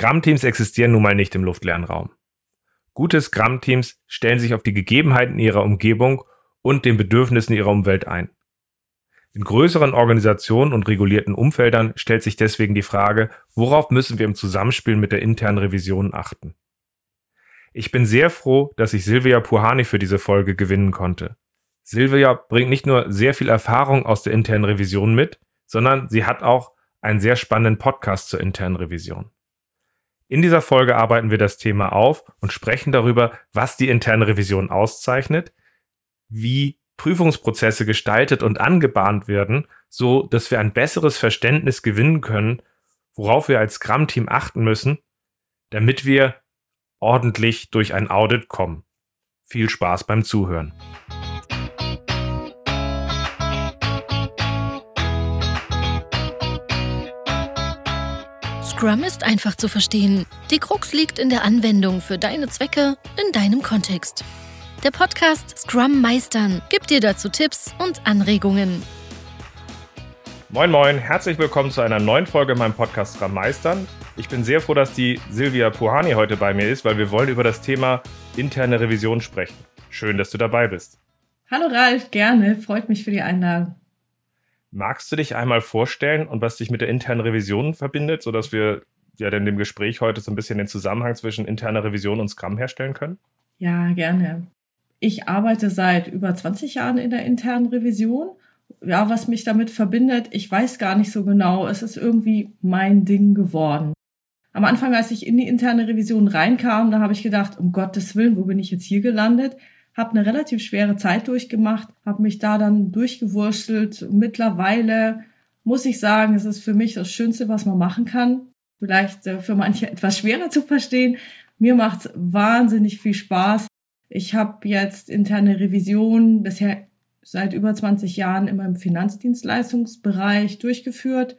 Scrum-Teams existieren nun mal nicht im luftleeren Raum. Gute Scrum-Teams stellen sich auf die Gegebenheiten ihrer Umgebung und den Bedürfnissen ihrer Umwelt ein. In größeren Organisationen und regulierten Umfeldern stellt sich deswegen die Frage, worauf müssen wir im Zusammenspiel mit der internen Revision achten? Ich bin sehr froh, dass ich Silvia Puhani für diese Folge gewinnen konnte. Silvia bringt nicht nur sehr viel Erfahrung aus der internen Revision mit, sondern sie hat auch einen sehr spannenden Podcast zur internen Revision. In dieser Folge arbeiten wir das Thema auf und sprechen darüber, was die interne Revision auszeichnet, wie Prüfungsprozesse gestaltet und angebahnt werden, so dass wir ein besseres Verständnis gewinnen können, worauf wir als Scrum-Team achten müssen, damit wir ordentlich durch ein Audit kommen. Viel Spaß beim Zuhören. Scrum ist einfach zu verstehen. Die Krux liegt in der Anwendung für deine Zwecke in deinem Kontext. Der Podcast Scrum Meistern gibt dir dazu Tipps und Anregungen. Moin Moin, herzlich willkommen zu einer neuen Folge in meinem Podcast Scrum Meistern. Ich bin sehr froh, dass die Silvia Puhani heute bei mir ist, weil wir wollen über das Thema interne Revision sprechen. Schön, dass du dabei bist. Hallo Ralf, gerne. Freut mich für die Einladung. Magst du dich einmal vorstellen und was dich mit der internen Revision verbindet, sodass wir ja in dem Gespräch heute so ein bisschen den Zusammenhang zwischen interner Revision und Scrum herstellen können? Ja, gerne. Ich arbeite seit über 20 Jahren in der internen Revision. Ja, was mich damit verbindet, ich weiß gar nicht so genau. Es ist irgendwie mein Ding geworden. Am Anfang, als ich in die interne Revision reinkam, da habe ich gedacht, um Gottes Willen, wo bin ich jetzt hier gelandet? Habe eine relativ schwere Zeit durchgemacht, habe mich da dann durchgewurschtelt. Mittlerweile muss ich sagen, es ist für mich das Schönste, was man machen kann. Vielleicht äh, für manche etwas schwerer zu verstehen. Mir macht es wahnsinnig viel Spaß. Ich habe jetzt interne Revision bisher seit über 20 Jahren in meinem Finanzdienstleistungsbereich durchgeführt.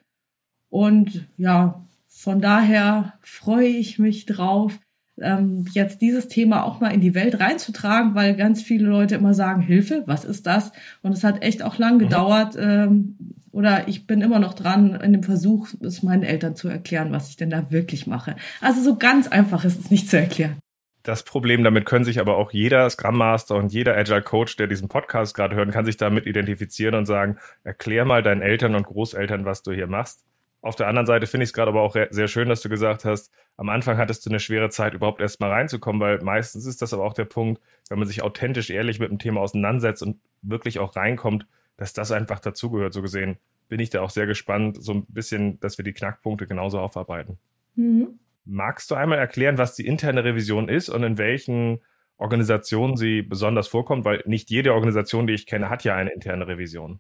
Und ja, von daher freue ich mich drauf, ähm, jetzt dieses Thema auch mal in die Welt reinzutragen, weil ganz viele Leute immer sagen, Hilfe, was ist das? Und es hat echt auch lang mhm. gedauert. Ähm, oder ich bin immer noch dran in dem Versuch, es meinen Eltern zu erklären, was ich denn da wirklich mache. Also so ganz einfach ist es nicht zu erklären. Das Problem, damit können sich aber auch jeder Scrum Master und jeder Agile Coach, der diesen Podcast gerade hört, kann sich damit identifizieren und sagen, erklär mal deinen Eltern und Großeltern, was du hier machst. Auf der anderen Seite finde ich es gerade aber auch sehr schön, dass du gesagt hast, am Anfang hattest du eine schwere Zeit, überhaupt erst mal reinzukommen, weil meistens ist das aber auch der Punkt, wenn man sich authentisch ehrlich mit dem Thema auseinandersetzt und wirklich auch reinkommt, dass das einfach dazugehört. So gesehen bin ich da auch sehr gespannt, so ein bisschen, dass wir die Knackpunkte genauso aufarbeiten. Mhm. Magst du einmal erklären, was die interne Revision ist und in welchen Organisationen sie besonders vorkommt? Weil nicht jede Organisation, die ich kenne, hat ja eine interne Revision.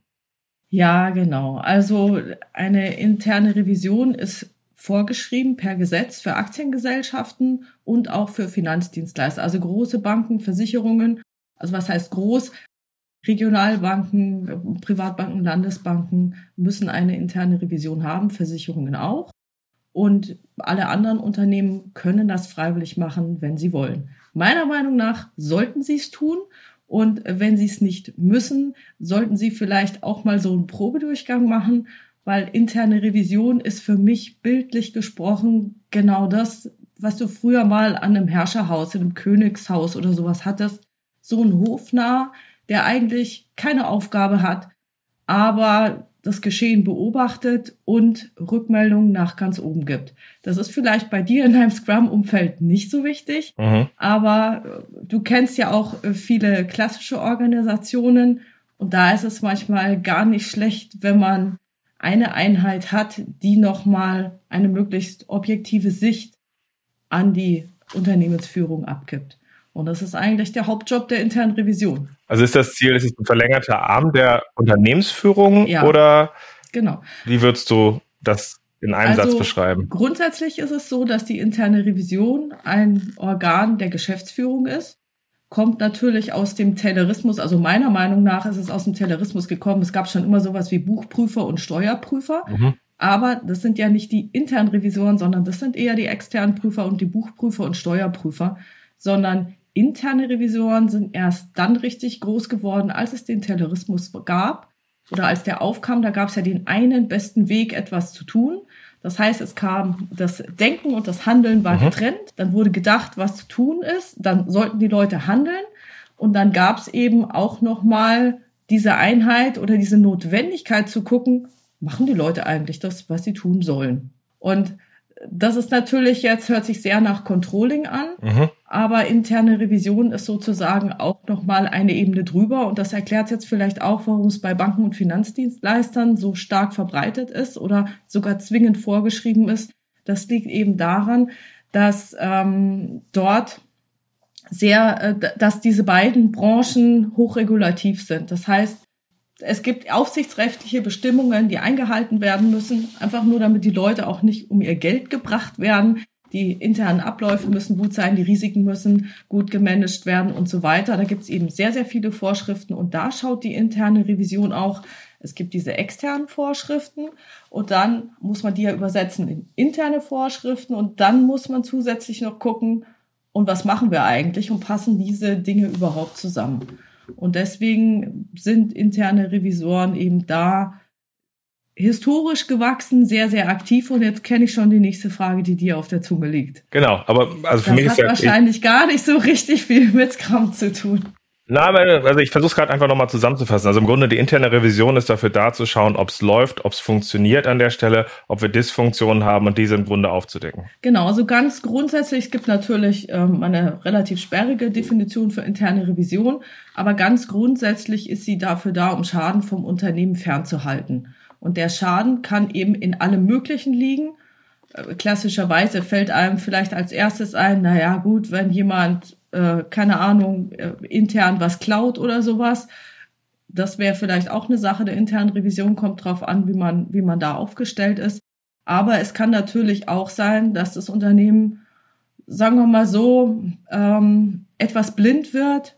Ja, genau. Also eine interne Revision ist vorgeschrieben per Gesetz für Aktiengesellschaften und auch für Finanzdienstleister, also große Banken, Versicherungen. Also was heißt groß? Regionalbanken, Privatbanken, Landesbanken müssen eine interne Revision haben, Versicherungen auch. Und alle anderen Unternehmen können das freiwillig machen, wenn sie wollen. Meiner Meinung nach sollten sie es tun. Und wenn sie es nicht müssen, sollten sie vielleicht auch mal so einen Probedurchgang machen, weil interne Revision ist für mich bildlich gesprochen genau das, was du früher mal an einem Herrscherhaus, in einem Königshaus oder sowas hattest. So ein Hofnarr, der eigentlich keine Aufgabe hat, aber das Geschehen beobachtet und Rückmeldungen nach ganz oben gibt. Das ist vielleicht bei dir in deinem Scrum-Umfeld nicht so wichtig, mhm. aber äh, du kennst ja auch äh, viele klassische Organisationen und da ist es manchmal gar nicht schlecht, wenn man eine Einheit hat, die nochmal eine möglichst objektive Sicht an die Unternehmensführung abgibt. Und das ist eigentlich der Hauptjob der internen Revision. Also ist das Ziel, ist es ein verlängerter Arm der Unternehmensführung ja, oder genau. wie würdest du das in einem also Satz beschreiben? Grundsätzlich ist es so, dass die interne Revision ein Organ der Geschäftsführung ist. Kommt natürlich aus dem Taylorismus, also meiner Meinung nach ist es aus dem Taylorismus gekommen. Es gab schon immer sowas wie Buchprüfer und Steuerprüfer. Mhm. Aber das sind ja nicht die internen Revisoren, sondern das sind eher die externen Prüfer und die Buchprüfer und Steuerprüfer, sondern interne Revisoren sind erst dann richtig groß geworden, als es den Terrorismus gab oder als der aufkam. Da gab es ja den einen besten Weg, etwas zu tun. Das heißt, es kam, das Denken und das Handeln war mhm. getrennt. Dann wurde gedacht, was zu tun ist. Dann sollten die Leute handeln. Und dann gab es eben auch nochmal diese Einheit oder diese Notwendigkeit zu gucken, machen die Leute eigentlich das, was sie tun sollen? Und das ist natürlich jetzt, hört sich sehr nach Controlling an, mhm. Aber interne Revision ist sozusagen auch nochmal eine Ebene drüber und das erklärt jetzt vielleicht auch, warum es bei Banken und Finanzdienstleistern so stark verbreitet ist oder sogar zwingend vorgeschrieben ist. Das liegt eben daran, dass ähm, dort sehr, äh, dass diese beiden Branchen hochregulativ sind. Das heißt, es gibt aufsichtsrechtliche Bestimmungen, die eingehalten werden müssen, einfach nur damit die Leute auch nicht um ihr Geld gebracht werden. Die internen Abläufe müssen gut sein, die Risiken müssen gut gemanagt werden und so weiter. Da gibt es eben sehr, sehr viele Vorschriften und da schaut die interne Revision auch. Es gibt diese externen Vorschriften und dann muss man die ja übersetzen in interne Vorschriften und dann muss man zusätzlich noch gucken, und was machen wir eigentlich und passen diese Dinge überhaupt zusammen. Und deswegen sind interne Revisoren eben da historisch gewachsen, sehr, sehr aktiv. Und jetzt kenne ich schon die nächste Frage, die dir auf der Zunge liegt. Genau, aber also für das mich ist ja wahrscheinlich gar nicht so richtig viel mit Scrum zu tun. Na, also ich versuche es gerade einfach nochmal zusammenzufassen. Also im Grunde die interne Revision ist dafür da zu schauen, ob es läuft, ob es funktioniert an der Stelle, ob wir Dysfunktionen haben und diese im Grunde aufzudecken. Genau, also ganz grundsätzlich, es gibt natürlich ähm, eine relativ sperrige Definition für interne Revision, aber ganz grundsätzlich ist sie dafür da, um Schaden vom Unternehmen fernzuhalten. Und der Schaden kann eben in allem Möglichen liegen. Äh, klassischerweise fällt einem vielleicht als erstes ein, naja gut, wenn jemand äh, keine Ahnung, äh, intern was klaut oder sowas. Das wäre vielleicht auch eine Sache der internen Revision, kommt drauf an, wie man, wie man da aufgestellt ist. Aber es kann natürlich auch sein, dass das Unternehmen, sagen wir mal so, ähm, etwas blind wird,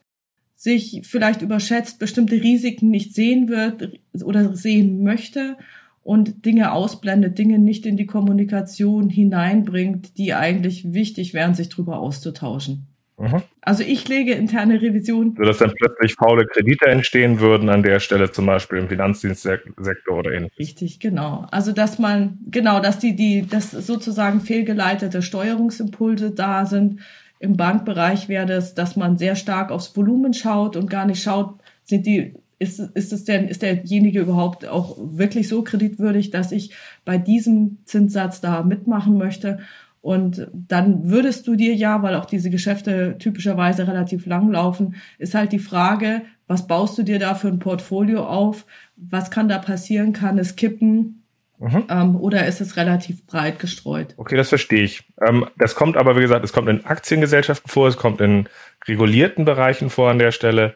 sich vielleicht überschätzt, bestimmte Risiken nicht sehen wird oder sehen möchte und Dinge ausblendet, Dinge nicht in die Kommunikation hineinbringt, die eigentlich wichtig wären, sich darüber auszutauschen. Mhm. Also ich lege interne Revision. So dass dann plötzlich faule Kredite entstehen würden an der Stelle, zum Beispiel im Finanzdienstsektor oder ähnliches. Richtig, genau. Also dass man, genau, dass die, die, dass sozusagen fehlgeleitete Steuerungsimpulse da sind. Im Bankbereich wäre das, dass man sehr stark aufs Volumen schaut und gar nicht schaut, sind die ist, ist es denn, ist derjenige überhaupt auch wirklich so kreditwürdig, dass ich bei diesem Zinssatz da mitmachen möchte? Und dann würdest du dir ja, weil auch diese Geschäfte typischerweise relativ lang laufen, ist halt die Frage, was baust du dir da für ein Portfolio auf? Was kann da passieren? Kann es kippen? Mhm. Ähm, oder ist es relativ breit gestreut? Okay, das verstehe ich. Ähm, das kommt aber, wie gesagt, es kommt in Aktiengesellschaften vor, es kommt in regulierten Bereichen vor an der Stelle.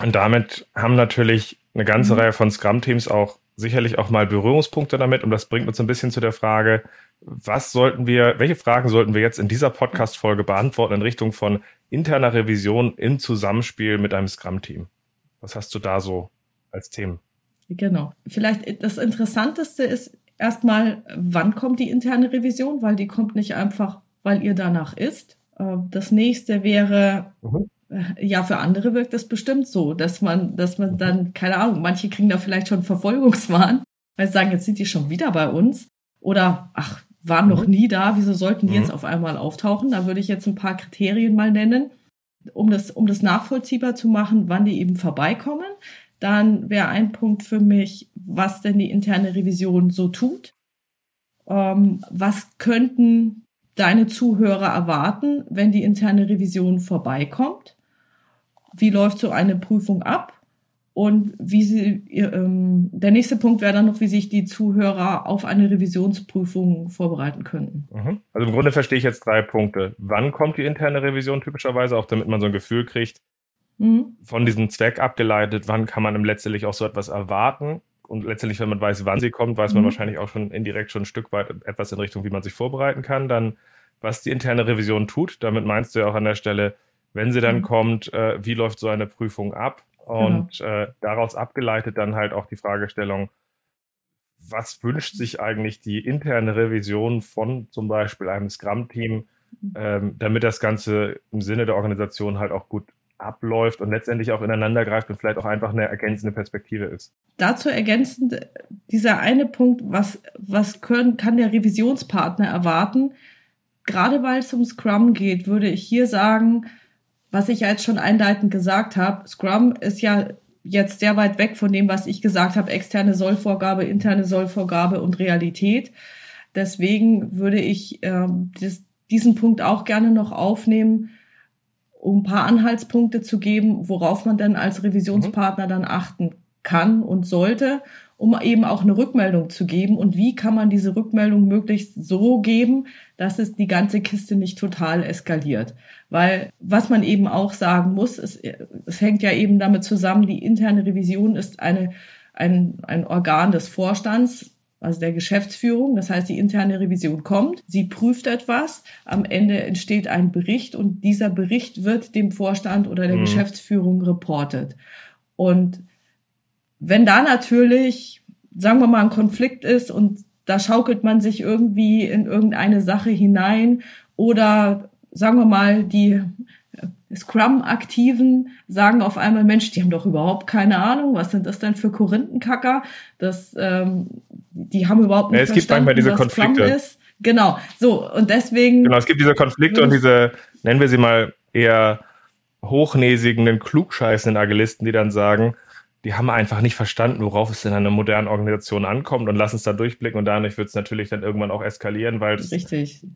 Und damit haben natürlich eine ganze mhm. Reihe von Scrum-Teams auch sicherlich auch mal Berührungspunkte damit. Und das bringt uns ein bisschen zu der Frage, was sollten wir, welche Fragen sollten wir jetzt in dieser Podcast-Folge beantworten in Richtung von interner Revision im Zusammenspiel mit einem Scrum-Team? Was hast du da so als Themen? Genau. Vielleicht das Interessanteste ist erstmal, wann kommt die interne Revision? Weil die kommt nicht einfach, weil ihr danach ist. Äh, das nächste wäre, mhm. Ja, für andere wirkt das bestimmt so, dass man, dass man dann, keine Ahnung, manche kriegen da vielleicht schon Verfolgungswahn, weil sie sagen, jetzt sind die schon wieder bei uns. Oder, ach, waren noch mhm. nie da, wieso sollten die mhm. jetzt auf einmal auftauchen? Da würde ich jetzt ein paar Kriterien mal nennen, um das, um das nachvollziehbar zu machen, wann die eben vorbeikommen. Dann wäre ein Punkt für mich, was denn die interne Revision so tut. Ähm, was könnten deine Zuhörer erwarten, wenn die interne Revision vorbeikommt? Wie läuft so eine Prüfung ab? Und wie sie, ähm, der nächste Punkt wäre dann noch, wie sich die Zuhörer auf eine Revisionsprüfung vorbereiten könnten. Mhm. Also im Grunde verstehe ich jetzt drei Punkte. Wann kommt die interne Revision typischerweise, auch damit man so ein Gefühl kriegt, mhm. von diesem Zweck abgeleitet, wann kann man letztendlich auch so etwas erwarten? Und letztendlich, wenn man weiß, wann sie kommt, weiß man mhm. wahrscheinlich auch schon indirekt schon ein Stück weit etwas in Richtung, wie man sich vorbereiten kann. Dann, was die interne Revision tut, damit meinst du ja auch an der Stelle, wenn sie dann mhm. kommt, äh, wie läuft so eine Prüfung ab? Genau. Und genau. äh, daraus abgeleitet dann halt auch die Fragestellung, was wünscht sich eigentlich die interne Revision von zum Beispiel einem Scrum-Team, mhm. ähm, damit das Ganze im Sinne der Organisation halt auch gut abläuft und letztendlich auch ineinander greift und vielleicht auch einfach eine ergänzende Perspektive ist. Dazu ergänzend dieser eine Punkt, was, was können, kann der Revisionspartner erwarten? Gerade weil es um Scrum geht, würde ich hier sagen, was ich ja jetzt schon einleitend gesagt habe, Scrum ist ja jetzt sehr weit weg von dem, was ich gesagt habe, externe Sollvorgabe, interne Sollvorgabe und Realität. Deswegen würde ich äh, das, diesen Punkt auch gerne noch aufnehmen, um ein paar Anhaltspunkte zu geben, worauf man denn als Revisionspartner dann achten kann und sollte, um eben auch eine Rückmeldung zu geben. Und wie kann man diese Rückmeldung möglichst so geben, dass es die ganze Kiste nicht total eskaliert. Weil was man eben auch sagen muss, es, es hängt ja eben damit zusammen, die interne Revision ist eine, ein, ein Organ des Vorstands, also der Geschäftsführung. Das heißt, die interne Revision kommt, sie prüft etwas, am Ende entsteht ein Bericht und dieser Bericht wird dem Vorstand oder der mhm. Geschäftsführung reportet. Und wenn da natürlich, sagen wir mal, ein Konflikt ist und da schaukelt man sich irgendwie in irgendeine Sache hinein oder sagen wir mal, die Scrum-Aktiven sagen auf einmal, Mensch, die haben doch überhaupt keine Ahnung, was sind das denn für Korinthenkacker? Das, ähm, die haben überhaupt nicht ja, es gibt manchmal diese was Konflikte. Scrum ist. Genau, so und deswegen. Genau, es gibt diese Konflikte und diese, nennen wir sie mal eher hochnäsigen, klugscheißenden Agilisten, die dann sagen, die haben einfach nicht verstanden, worauf es in einer modernen Organisation ankommt und lassen es da durchblicken und dadurch wird es natürlich dann irgendwann auch eskalieren, weil es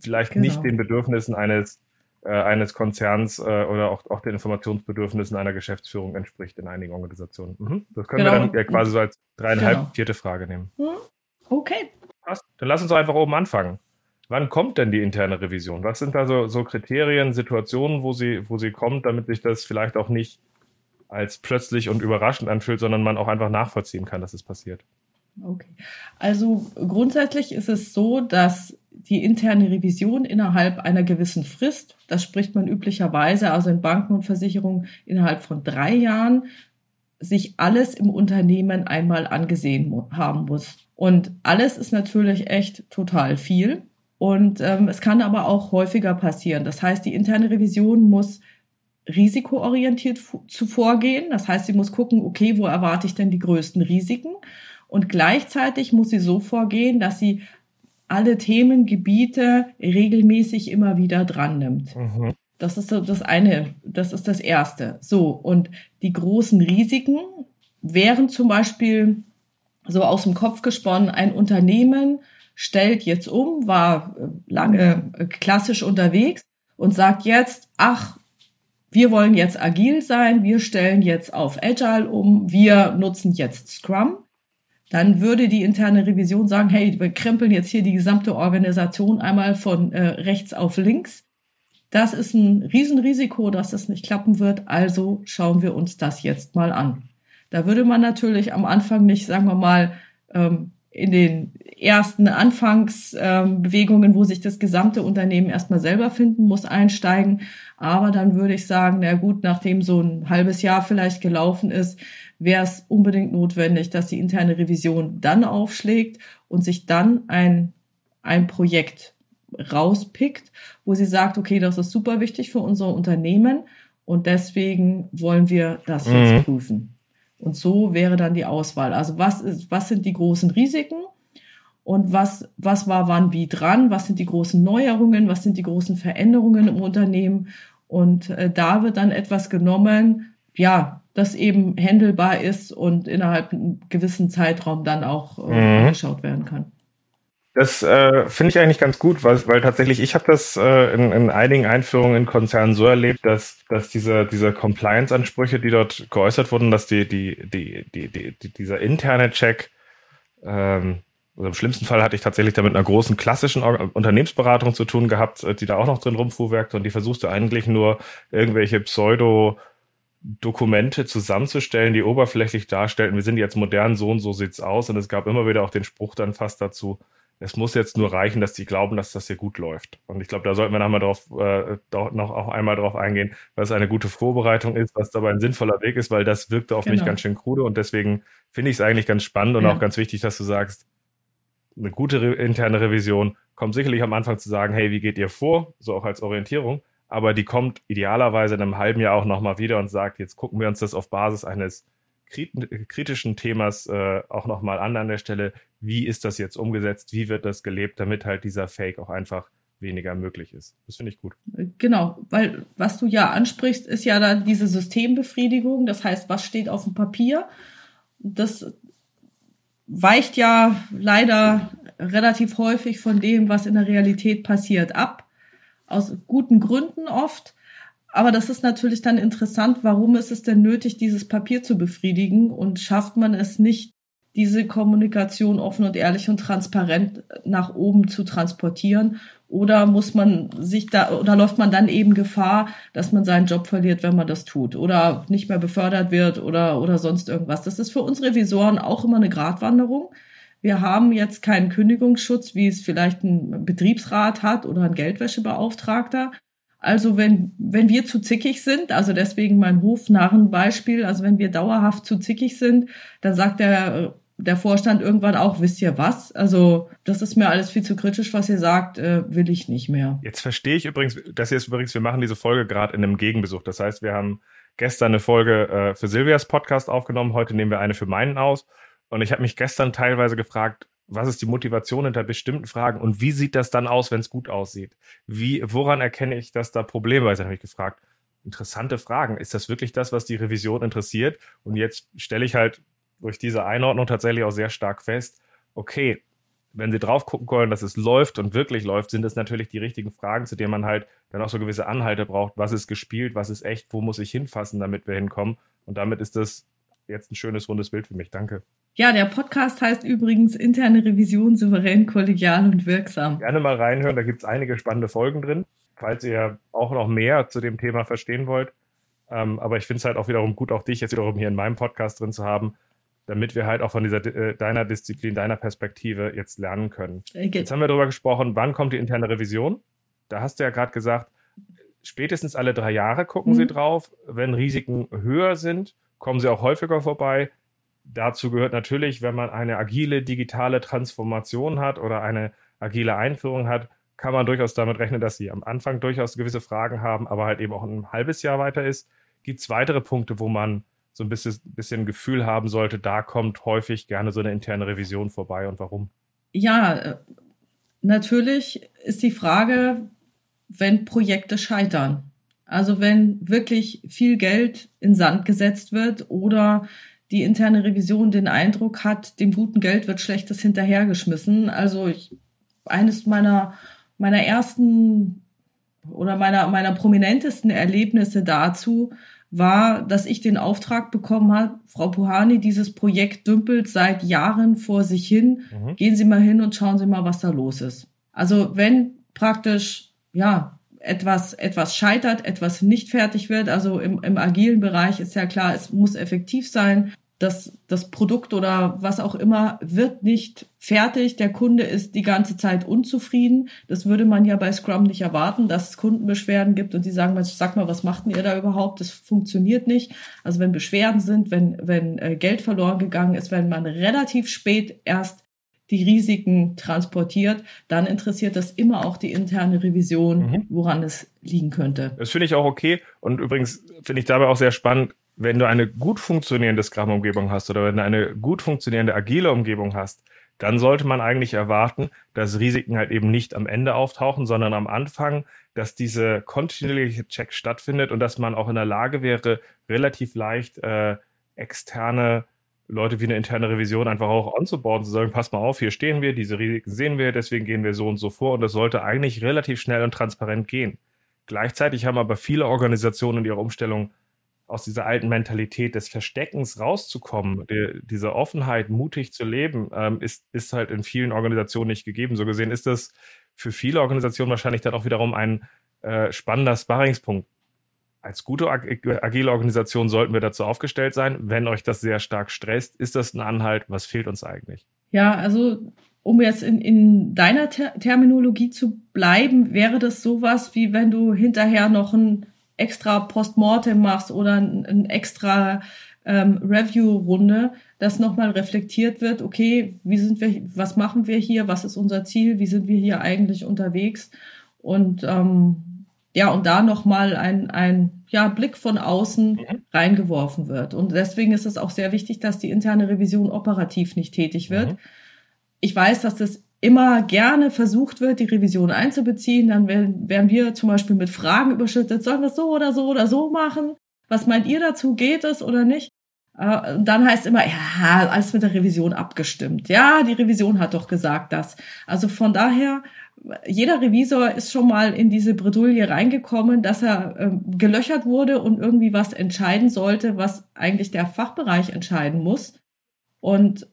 vielleicht genau. nicht den Bedürfnissen eines äh, eines Konzerns äh, oder auch, auch den Informationsbedürfnissen einer Geschäftsführung entspricht in einigen Organisationen. Mhm. Das können genau. wir dann ja quasi so als dreieinhalb, genau. vierte Frage nehmen. Mhm. Okay. Passt. Dann lass uns einfach oben anfangen. Wann kommt denn die interne Revision? Was sind da so, so Kriterien, Situationen, wo sie, wo sie kommt, damit sich das vielleicht auch nicht als plötzlich und überraschend anfühlt, sondern man auch einfach nachvollziehen kann, dass es passiert? Okay. Also grundsätzlich ist es so, dass die interne Revision innerhalb einer gewissen Frist, das spricht man üblicherweise, also in Banken und Versicherungen innerhalb von drei Jahren, sich alles im Unternehmen einmal angesehen haben muss. Und alles ist natürlich echt total viel. Und ähm, es kann aber auch häufiger passieren. Das heißt, die interne Revision muss risikoorientiert zu vorgehen. Das heißt, sie muss gucken, okay, wo erwarte ich denn die größten Risiken? Und gleichzeitig muss sie so vorgehen, dass sie alle Themengebiete regelmäßig immer wieder dran nimmt. Mhm. Das ist das eine, das ist das erste. So. Und die großen Risiken wären zum Beispiel so aus dem Kopf gesponnen, ein Unternehmen stellt jetzt um, war lange klassisch unterwegs und sagt jetzt, ach, wir wollen jetzt agil sein, wir stellen jetzt auf Agile um, wir nutzen jetzt Scrum dann würde die interne Revision sagen, hey, wir krempeln jetzt hier die gesamte Organisation einmal von äh, rechts auf links. Das ist ein Riesenrisiko, dass das nicht klappen wird, also schauen wir uns das jetzt mal an. Da würde man natürlich am Anfang nicht, sagen wir mal, ähm, in den ersten Anfangsbewegungen, ähm, wo sich das gesamte Unternehmen erstmal selber finden muss, einsteigen. Aber dann würde ich sagen, na gut, nachdem so ein halbes Jahr vielleicht gelaufen ist, wäre es unbedingt notwendig, dass die interne Revision dann aufschlägt und sich dann ein, ein Projekt rauspickt, wo sie sagt, okay, das ist super wichtig für unser Unternehmen und deswegen wollen wir das mhm. jetzt prüfen. Und so wäre dann die Auswahl. Also was ist, was sind die großen Risiken? Und was, was war wann wie dran? Was sind die großen Neuerungen? Was sind die großen Veränderungen im Unternehmen? Und äh, da wird dann etwas genommen, ja, das eben handelbar ist und innerhalb einem gewissen Zeitraum dann auch äh, mhm. angeschaut werden kann. Das äh, finde ich eigentlich ganz gut, weil, weil tatsächlich ich habe das äh, in, in einigen Einführungen in Konzernen so erlebt, dass, dass diese, diese Compliance-Ansprüche, die dort geäußert wurden, dass die, die, die, die, die, die dieser interne Check, ähm, also im schlimmsten Fall hatte ich tatsächlich da mit einer großen klassischen Unternehmensberatung zu tun gehabt, äh, die da auch noch drin rumfuhrwerkte und die versuchte eigentlich nur irgendwelche Pseudo- Dokumente zusammenzustellen, die oberflächlich darstellten, wir sind jetzt modern, so und so sieht's aus. Und es gab immer wieder auch den Spruch dann fast dazu, es muss jetzt nur reichen, dass die glauben, dass das hier gut läuft. Und ich glaube, da sollten wir noch, mal drauf, äh, noch auch einmal drauf eingehen, was eine gute Vorbereitung ist, was dabei ein sinnvoller Weg ist, weil das wirkte auf genau. mich ganz schön krude. Und deswegen finde ich es eigentlich ganz spannend und ja. auch ganz wichtig, dass du sagst, eine gute re interne Revision kommt sicherlich am Anfang zu sagen, hey, wie geht ihr vor? So auch als Orientierung. aber die kommt idealerweise in einem halben Jahr auch nochmal wieder und sagt, jetzt gucken wir uns das auf Basis eines kritischen Themas äh, auch nochmal an an der Stelle. Wie ist das jetzt umgesetzt? Wie wird das gelebt, damit halt dieser Fake auch einfach weniger möglich ist. Das finde ich gut. Genau, weil was du ja ansprichst, ist ja dann diese Systembefriedigung. Das heißt, was steht auf dem Papier? Das weicht ja leider relativ häufig von dem, was in der Realität passiert, ab. Aus guten Gründen oft. Aber das ist natürlich dann interessant, warum ist es denn nötig, dieses Papier zu befriedigen und schafft man es nicht, diese Kommunikation offen und ehrlich und transparent nach oben zu transportieren? Oder muss man sich da, oder läuft man dann eben Gefahr, dass man seinen Job verliert, wenn man das tut? Oder nicht mehr befördert wird oder, oder sonst irgendwas? Das ist für uns Revisoren auch immer eine Gratwanderung. Wir haben jetzt keinen Kündigungsschutz, wie es vielleicht ein Betriebsrat hat oder ein Geldwäschebeauftragter. Also wenn, wenn wir zu zickig sind, also deswegen mein Hofnarrenbeispiel, also wenn wir dauerhaft zu zickig sind, dann sagt der, der Vorstand irgendwann auch, wisst ihr was? Also das ist mir alles viel zu kritisch, was ihr sagt, äh, will ich nicht mehr. Jetzt verstehe ich übrigens, das hier ist übrigens, wir machen diese Folge gerade in einem Gegenbesuch. Das heißt, wir haben gestern eine Folge äh, für Silvias Podcast aufgenommen, heute nehmen wir eine für meinen aus. Und ich habe mich gestern teilweise gefragt, was ist die Motivation hinter bestimmten Fragen und wie sieht das dann aus, wenn es gut aussieht? Wie, woran erkenne ich, dass da Probleme sind, habe ich gefragt. Interessante Fragen. Ist das wirklich das, was die Revision interessiert? Und jetzt stelle ich halt durch diese Einordnung tatsächlich auch sehr stark fest, okay, wenn sie drauf gucken wollen, dass es läuft und wirklich läuft, sind es natürlich die richtigen Fragen, zu denen man halt dann auch so gewisse Anhalte braucht. Was ist gespielt? Was ist echt? Wo muss ich hinfassen, damit wir hinkommen? Und damit ist das jetzt ein schönes, rundes Bild für mich. Danke. Ja, der Podcast heißt übrigens Interne Revision souverän, kollegial und wirksam. Gerne mal reinhören, da gibt es einige spannende Folgen drin, falls ihr auch noch mehr zu dem Thema verstehen wollt. Ähm, aber ich finde es halt auch wiederum gut, auch dich jetzt wiederum hier in meinem Podcast drin zu haben, damit wir halt auch von dieser äh, deiner Disziplin, deiner Perspektive jetzt lernen können. Okay. Jetzt haben wir darüber gesprochen, wann kommt die interne Revision? Da hast du ja gerade gesagt, spätestens alle drei Jahre gucken mhm. sie drauf. Wenn Risiken höher sind, kommen sie auch häufiger vorbei dazu gehört natürlich, wenn man eine agile digitale Transformation hat oder eine agile Einführung hat, kann man durchaus damit rechnen, dass sie am Anfang durchaus gewisse Fragen haben, aber halt eben auch ein halbes Jahr weiter ist. Gibt es weitere Punkte, wo man so ein bisschen, bisschen Gefühl haben sollte, da kommt häufig gerne so eine interne Revision vorbei und warum? Ja, äh, natürlich ist die Frage, wenn Projekte scheitern. Also wenn wirklich viel Geld in Sand gesetzt wird oder die interne Revision den Eindruck hat, dem guten Geld wird Schlechtes hinterhergeschmissen. Also ich, eines meiner, meiner ersten oder meiner, meiner prominentesten Erlebnisse dazu war, dass ich den Auftrag bekommen habe, Frau Puhani, dieses Projekt dümpelt seit Jahren vor sich hin. Mhm. Gehen Sie mal hin und schauen Sie mal, was da los ist. Also wenn praktisch, ja, etwas, etwas scheitert, etwas nicht fertig wird. Also im, im agilen Bereich ist ja klar, es muss effektiv sein das, das Produkt oder was auch immer wird nicht fertig. Der Kunde ist die ganze Zeit unzufrieden. Das würde man ja bei Scrum nicht erwarten, dass es Kundenbeschwerden gibt und die sagen, sag mal, was macht denn ihr da überhaupt? Das funktioniert nicht. Also wenn Beschwerden sind, wenn, wenn äh, Geld verloren gegangen ist, wenn man relativ spät erst die Risiken transportiert, dann interessiert das immer auch die interne Revision, mhm. woran es liegen könnte. Das finde ich auch okay. Und übrigens finde ich dabei auch sehr spannend, wenn du eine gut funktionierende Scrum-Umgebung hast oder wenn du eine gut funktionierende agile Umgebung hast, dann sollte man eigentlich erwarten, dass Risiken halt eben nicht am Ende auftauchen, sondern am Anfang, dass diese kontinuierliche Check stattfindet und dass man auch in der Lage wäre, relativ leicht äh, externe Leute wie eine interne Revision einfach auch anzubauen, zu sagen, pass mal auf, hier stehen wir, diese Risiken sehen wir, deswegen gehen wir so und so vor und das sollte eigentlich relativ schnell und transparent gehen. Gleichzeitig haben aber viele Organisationen in ihrer Umstellung aus dieser alten Mentalität des Versteckens rauszukommen, die, diese Offenheit, mutig zu leben, ähm, ist, ist halt in vielen Organisationen nicht gegeben. So gesehen ist das für viele Organisationen wahrscheinlich dann auch wiederum ein äh, spannender Sparringspunkt. Als gute agile Organisation sollten wir dazu aufgestellt sein. Wenn euch das sehr stark stresst, ist das ein Anhalt. Was fehlt uns eigentlich? Ja, also um jetzt in, in deiner Ter Terminologie zu bleiben, wäre das sowas, wie wenn du hinterher noch ein extra Postmortem machst oder ein, ein extra ähm, Review-Runde, dass nochmal reflektiert wird, okay, wie sind wir, was machen wir hier, was ist unser Ziel, wie sind wir hier eigentlich unterwegs und ähm, ja, und da nochmal ein, ein ja, Blick von außen mhm. reingeworfen wird. Und deswegen ist es auch sehr wichtig, dass die interne Revision operativ nicht tätig wird. Mhm. Ich weiß, dass das immer gerne versucht wird, die Revision einzubeziehen. Dann werden, werden wir zum Beispiel mit Fragen überschüttet, sollen wir es so oder so oder so machen? Was meint ihr dazu? Geht es oder nicht? Äh, dann heißt immer, ja, alles mit der Revision abgestimmt. Ja, die Revision hat doch gesagt das. Also von daher jeder Revisor ist schon mal in diese Bredouille reingekommen, dass er ähm, gelöchert wurde und irgendwie was entscheiden sollte, was eigentlich der Fachbereich entscheiden muss. Und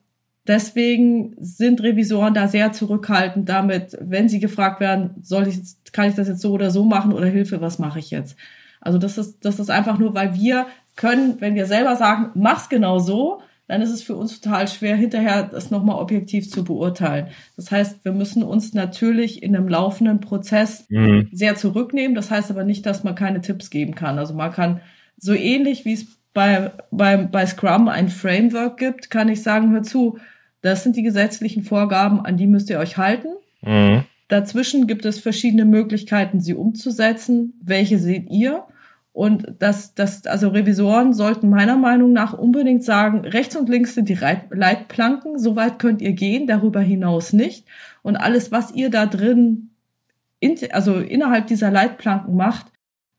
deswegen sind Revisoren da sehr zurückhaltend damit, wenn sie gefragt werden, soll ich jetzt, kann ich das jetzt so oder so machen oder Hilfe, was mache ich jetzt? Also das ist, das ist einfach nur, weil wir können, wenn wir selber sagen, mach's genau so, dann ist es für uns total schwer, hinterher das nochmal objektiv zu beurteilen. Das heißt, wir müssen uns natürlich in einem laufenden Prozess mhm. sehr zurücknehmen. Das heißt aber nicht, dass man keine Tipps geben kann. Also man kann so ähnlich wie es bei, bei, bei Scrum ein Framework gibt, kann ich sagen, hör zu, das sind die gesetzlichen Vorgaben, an die müsst ihr euch halten. Mhm. Dazwischen gibt es verschiedene Möglichkeiten, sie umzusetzen. Welche seht ihr? Und das, das, also Revisoren sollten meiner Meinung nach unbedingt sagen, rechts und links sind die Leitplanken, so weit könnt ihr gehen, darüber hinaus nicht. Und alles, was ihr da drin, also innerhalb dieser Leitplanken macht,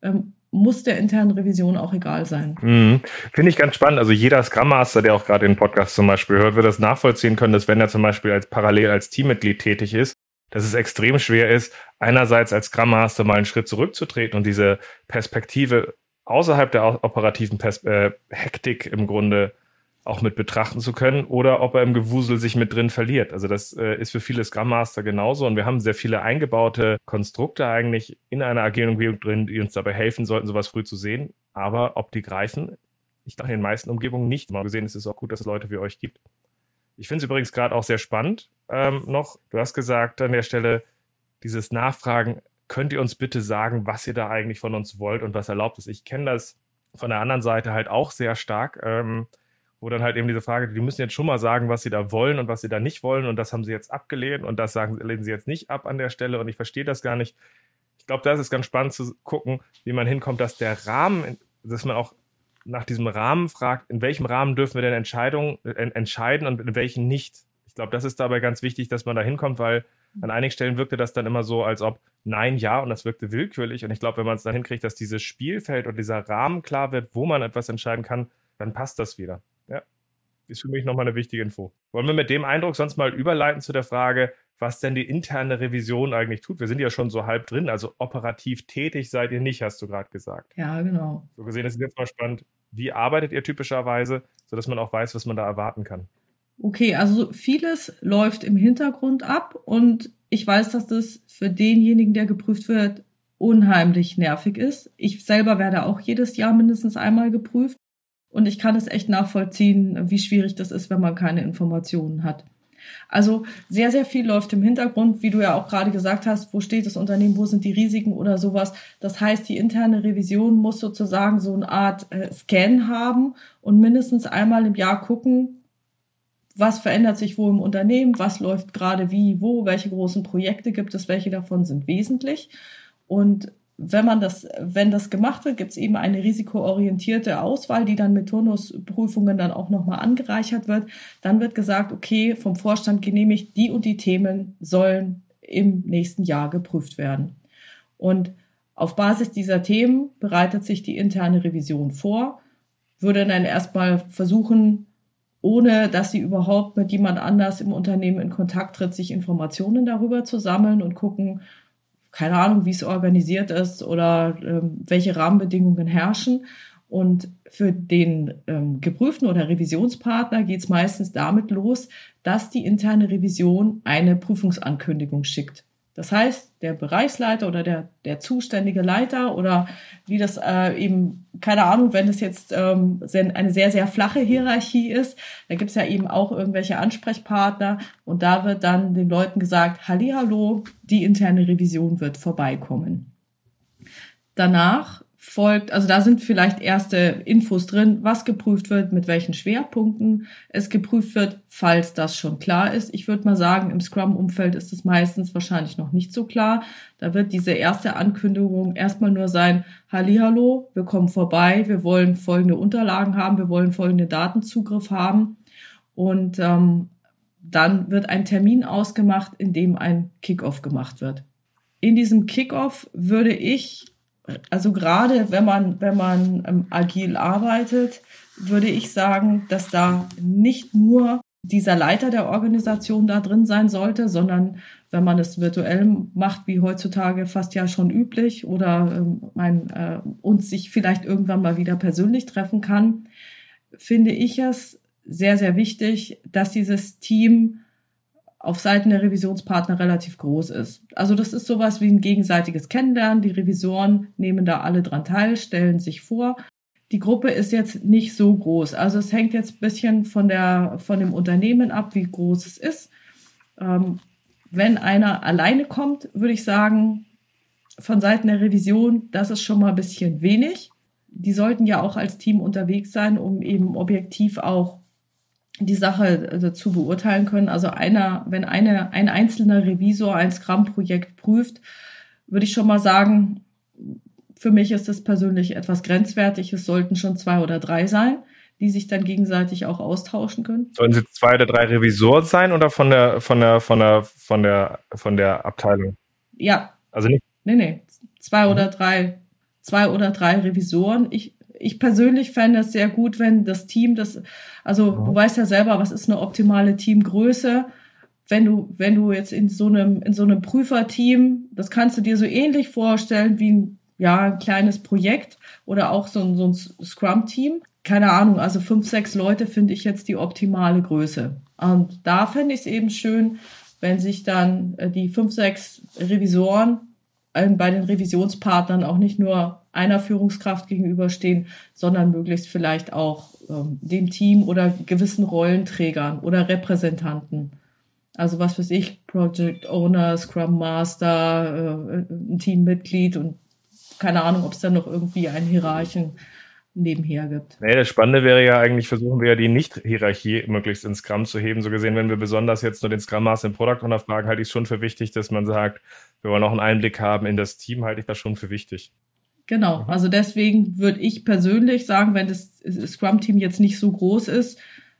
ähm, muss der internen Revision auch egal sein. Mhm. Finde ich ganz spannend. Also jeder Scrum Master, der auch gerade den Podcast zum Beispiel hört, wird das nachvollziehen können, dass wenn er zum Beispiel als parallel als Teammitglied tätig ist, dass es extrem schwer ist, einerseits als Scrum Master mal einen Schritt zurückzutreten und diese Perspektive außerhalb der operativen Pers äh, Hektik im Grunde auch mit betrachten zu können oder ob er im Gewusel sich mit drin verliert. Also das äh, ist für viele Scrum Master genauso und wir haben sehr viele eingebaute Konstrukte eigentlich in einer agilen Umgebung drin, die uns dabei helfen sollten, sowas früh zu sehen. Aber ob die greifen, ich dachte in den meisten Umgebungen nicht. Mal gesehen ist es auch gut, dass es Leute wie euch gibt. Ich finde es übrigens gerade auch sehr spannend ähm, noch. Du hast gesagt an der Stelle, dieses Nachfragen, könnt ihr uns bitte sagen, was ihr da eigentlich von uns wollt und was erlaubt ist? Ich kenne das von der anderen Seite halt auch sehr stark, ähm, wo dann halt eben diese Frage, die müssen jetzt schon mal sagen, was sie da wollen und was sie da nicht wollen und das haben sie jetzt abgelehnt und das sagen, lehnen sie jetzt nicht ab an der Stelle und ich verstehe das gar nicht. Ich glaube, da ist es ganz spannend zu gucken, wie man hinkommt, dass der Rahmen, dass man auch nach diesem Rahmen fragt, in welchem Rahmen dürfen wir denn Entscheidungen äh, entscheiden und in welchen nicht. Ich glaube, das ist dabei ganz wichtig, dass man da hinkommt, weil an einigen Stellen wirkte das dann immer so, als ob nein, ja, und das wirkte willkürlich. Und ich glaube, wenn man es dann hinkriegt, dass dieses Spielfeld und dieser Rahmen klar wird, wo man etwas entscheiden kann, dann passt das wieder. Ja. Ist für mich nochmal eine wichtige Info. Wollen wir mit dem Eindruck sonst mal überleiten zu der Frage, was denn die interne Revision eigentlich tut. Wir sind ja schon so halb drin, also operativ tätig seid ihr nicht, hast du gerade gesagt. Ja, genau. So gesehen ist es jetzt mal spannend, wie arbeitet ihr typischerweise, sodass man auch weiß, was man da erwarten kann? Okay, also vieles läuft im Hintergrund ab und ich weiß, dass das für denjenigen, der geprüft wird, unheimlich nervig ist. Ich selber werde auch jedes Jahr mindestens einmal geprüft und ich kann es echt nachvollziehen, wie schwierig das ist, wenn man keine Informationen hat. Also sehr, sehr viel läuft im Hintergrund, wie du ja auch gerade gesagt hast, wo steht das Unternehmen, wo sind die Risiken oder sowas. Das heißt, die interne Revision muss sozusagen so eine Art äh, Scan haben und mindestens einmal im Jahr gucken, was verändert sich wo im Unternehmen, was läuft gerade wie, wo, welche großen Projekte gibt es, welche davon sind wesentlich. Und wenn man das, wenn das gemacht wird, gibt es eben eine risikoorientierte Auswahl, die dann mit Turnusprüfungen dann auch nochmal angereichert wird. Dann wird gesagt, okay, vom Vorstand genehmigt, die und die Themen sollen im nächsten Jahr geprüft werden. Und auf Basis dieser Themen bereitet sich die interne Revision vor, würde dann erstmal versuchen, ohne dass sie überhaupt mit jemand anders im Unternehmen in Kontakt tritt, sich Informationen darüber zu sammeln und gucken, keine Ahnung, wie es organisiert ist oder ähm, welche Rahmenbedingungen herrschen. Und für den ähm, geprüften oder Revisionspartner geht es meistens damit los, dass die interne Revision eine Prüfungsankündigung schickt. Das heißt, der Bereichsleiter oder der, der zuständige Leiter oder wie das äh, eben, keine Ahnung, wenn es jetzt ähm, eine sehr, sehr flache Hierarchie ist, da gibt es ja eben auch irgendwelche Ansprechpartner und da wird dann den Leuten gesagt, Hallo, die interne Revision wird vorbeikommen. Danach folgt, also da sind vielleicht erste Infos drin, was geprüft wird, mit welchen Schwerpunkten es geprüft wird, falls das schon klar ist. Ich würde mal sagen, im Scrum-Umfeld ist es meistens wahrscheinlich noch nicht so klar. Da wird diese erste Ankündigung erstmal nur sein, Hallihallo, wir kommen vorbei, wir wollen folgende Unterlagen haben, wir wollen folgende Datenzugriff haben. Und ähm, dann wird ein Termin ausgemacht, in dem ein Kickoff gemacht wird. In diesem Kickoff würde ich also gerade wenn man, wenn man ähm, agil arbeitet, würde ich sagen, dass da nicht nur dieser Leiter der Organisation da drin sein sollte, sondern wenn man es virtuell macht, wie heutzutage fast ja schon üblich, oder ähm, man äh, uns sich vielleicht irgendwann mal wieder persönlich treffen kann, finde ich es sehr, sehr wichtig, dass dieses Team auf Seiten der Revisionspartner relativ groß ist. Also das ist sowas wie ein gegenseitiges Kennenlernen. Die Revisoren nehmen da alle dran teil, stellen sich vor. Die Gruppe ist jetzt nicht so groß. Also es hängt jetzt ein bisschen von, der, von dem Unternehmen ab, wie groß es ist. Ähm, wenn einer alleine kommt, würde ich sagen, von Seiten der Revision, das ist schon mal ein bisschen wenig. Die sollten ja auch als Team unterwegs sein, um eben objektiv auch die Sache also, zu beurteilen können. Also einer, wenn eine, ein einzelner Revisor ein Scrum-Projekt prüft, würde ich schon mal sagen, für mich ist das persönlich etwas grenzwertig. Es sollten schon zwei oder drei sein, die sich dann gegenseitig auch austauschen können. Sollen sie zwei oder drei Revisoren sein oder von der, von der, von der, von der, von der Abteilung? Ja. Also nicht? Nee, nee. Zwei mhm. oder drei, zwei oder drei Revisoren. Ich, ich persönlich fände es sehr gut, wenn das Team das, also ja. du weißt ja selber, was ist eine optimale Teamgröße. Wenn du, wenn du jetzt in so einem, in so einem Prüferteam, das kannst du dir so ähnlich vorstellen wie ein, ja, ein kleines Projekt oder auch so ein, so ein Scrum-Team. Keine Ahnung, also fünf, sechs Leute finde ich jetzt die optimale Größe. Und da fände ich es eben schön, wenn sich dann äh, die fünf, sechs Revisoren bei den Revisionspartnern auch nicht nur einer Führungskraft gegenüberstehen, sondern möglichst vielleicht auch ähm, dem Team oder gewissen Rollenträgern oder Repräsentanten. Also was weiß ich, Project Owner, Scrum Master, äh, ein Teammitglied und keine Ahnung, ob es da noch irgendwie einen Hierarchen nebenher gibt. Nee, das Spannende wäre ja eigentlich, versuchen wir ja die Nicht-Hierarchie möglichst ins Scrum zu heben. So gesehen, wenn wir besonders jetzt nur den Scrum Master im Product Owner fragen, halte ich es schon für wichtig, dass man sagt, wir wollen auch einen Einblick haben in das Team, halte ich das schon für wichtig. Genau, mhm. also deswegen würde ich persönlich sagen, wenn das Scrum-Team jetzt nicht so groß ist,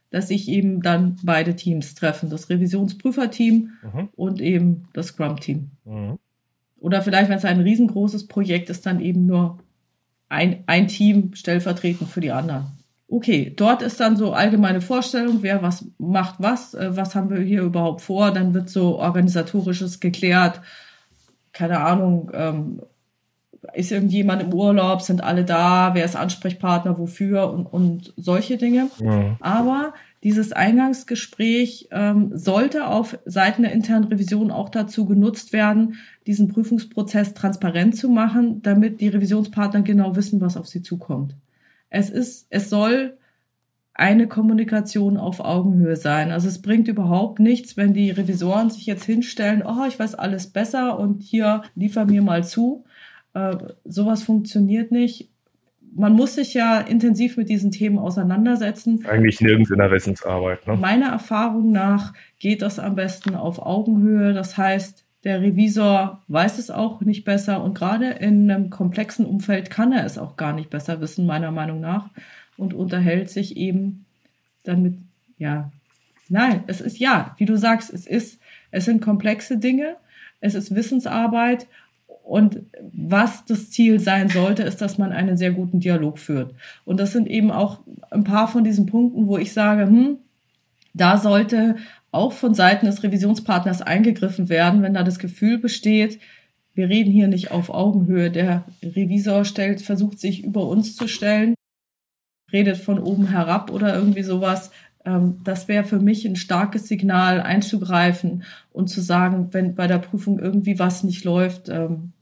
dass sich eben dann beide Teams treffen, das Revisionsprüferteam mhm. und eben das Scrum-Team. Mhm. Oder vielleicht, wenn es ein riesengroßes Projekt ist, dann eben nur ein, ein Team stellvertretend für die anderen. Okay, dort ist dann so allgemeine Vorstellung, wer was macht was, äh, was haben wir hier überhaupt vor, dann wird so organisatorisches geklärt, keine Ahnung, ähm, ist irgendjemand im Urlaub, sind alle da, wer ist Ansprechpartner, wofür und, und solche Dinge. Ja. Aber dieses Eingangsgespräch ähm, sollte auf Seiten der internen Revision auch dazu genutzt werden, diesen Prüfungsprozess transparent zu machen, damit die Revisionspartner genau wissen, was auf sie zukommt. Es ist, es soll eine Kommunikation auf Augenhöhe sein. Also es bringt überhaupt nichts, wenn die Revisoren sich jetzt hinstellen, oh, ich weiß alles besser und hier liefer mir mal zu. Äh, sowas funktioniert nicht. Man muss sich ja intensiv mit diesen Themen auseinandersetzen. Eigentlich nirgends in der Wissensarbeit. Ne? Meiner Erfahrung nach geht das am besten auf Augenhöhe. Das heißt, der Revisor weiß es auch nicht besser und gerade in einem komplexen Umfeld kann er es auch gar nicht besser wissen, meiner Meinung nach, und unterhält sich eben dann mit, ja, nein, es ist ja, wie du sagst, es ist, es sind komplexe Dinge, es ist Wissensarbeit und was das Ziel sein sollte, ist, dass man einen sehr guten Dialog führt. Und das sind eben auch ein paar von diesen Punkten, wo ich sage, hm, da sollte auch von Seiten des Revisionspartners eingegriffen werden, wenn da das Gefühl besteht, wir reden hier nicht auf Augenhöhe. Der Revisor stellt, versucht sich über uns zu stellen, redet von oben herab oder irgendwie sowas. Ähm, das wäre für mich ein starkes Signal einzugreifen und zu sagen, wenn bei der Prüfung irgendwie was nicht läuft, ähm,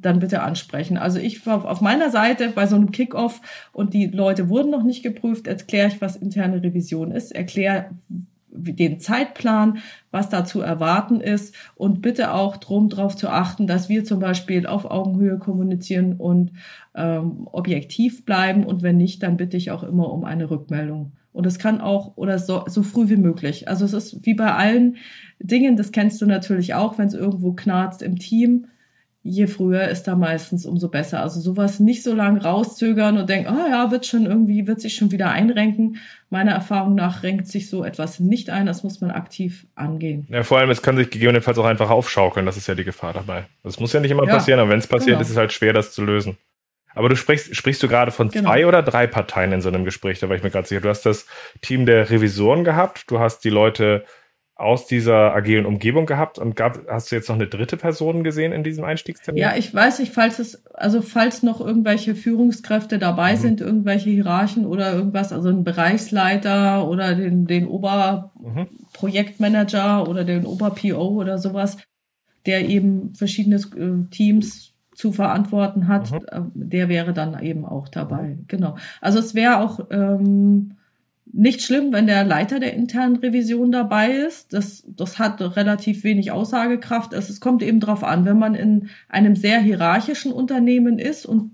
dann bitte ansprechen. Also ich war auf meiner Seite bei so einem Kickoff und die Leute wurden noch nicht geprüft, erkläre ich, was interne Revision ist, erkläre, den Zeitplan, was da zu erwarten ist und bitte auch drum darauf zu achten, dass wir zum Beispiel auf Augenhöhe kommunizieren und ähm, objektiv bleiben und wenn nicht, dann bitte ich auch immer um eine Rückmeldung. Und es kann auch oder so, so früh wie möglich. Also es ist wie bei allen Dingen, das kennst du natürlich auch, wenn es irgendwo knarzt im Team je früher ist da meistens umso besser. Also sowas nicht so lange rauszögern und denken, oh ja, wird schon irgendwie, wird sich schon wieder einrenken. Meiner Erfahrung nach renkt sich so etwas nicht ein. Das muss man aktiv angehen. Ja, vor allem, es kann sich gegebenenfalls auch einfach aufschaukeln. Das ist ja die Gefahr dabei. Das muss ja nicht immer ja, passieren, aber wenn es passiert, genau. ist es halt schwer, das zu lösen. Aber du sprichst, sprichst du gerade von genau. zwei oder drei Parteien in so einem Gespräch? Da war ich mir gerade sicher. Du hast das Team der Revisoren gehabt, du hast die Leute aus dieser agilen Umgebung gehabt und gab, hast du jetzt noch eine dritte Person gesehen in diesem Einstiegstermin? Ja, ich weiß nicht, falls es, also falls noch irgendwelche Führungskräfte dabei mhm. sind, irgendwelche Hierarchen oder irgendwas, also ein Bereichsleiter oder den, den Oberprojektmanager mhm. oder den Ober-PO oder sowas, der eben verschiedene äh, Teams zu verantworten hat, mhm. Äh, der wäre dann eben auch dabei. Mhm. Genau. Also es wäre auch, ähm, nicht schlimm, wenn der Leiter der internen Revision dabei ist. Das, das hat relativ wenig Aussagekraft. Es, es kommt eben darauf an, wenn man in einem sehr hierarchischen Unternehmen ist und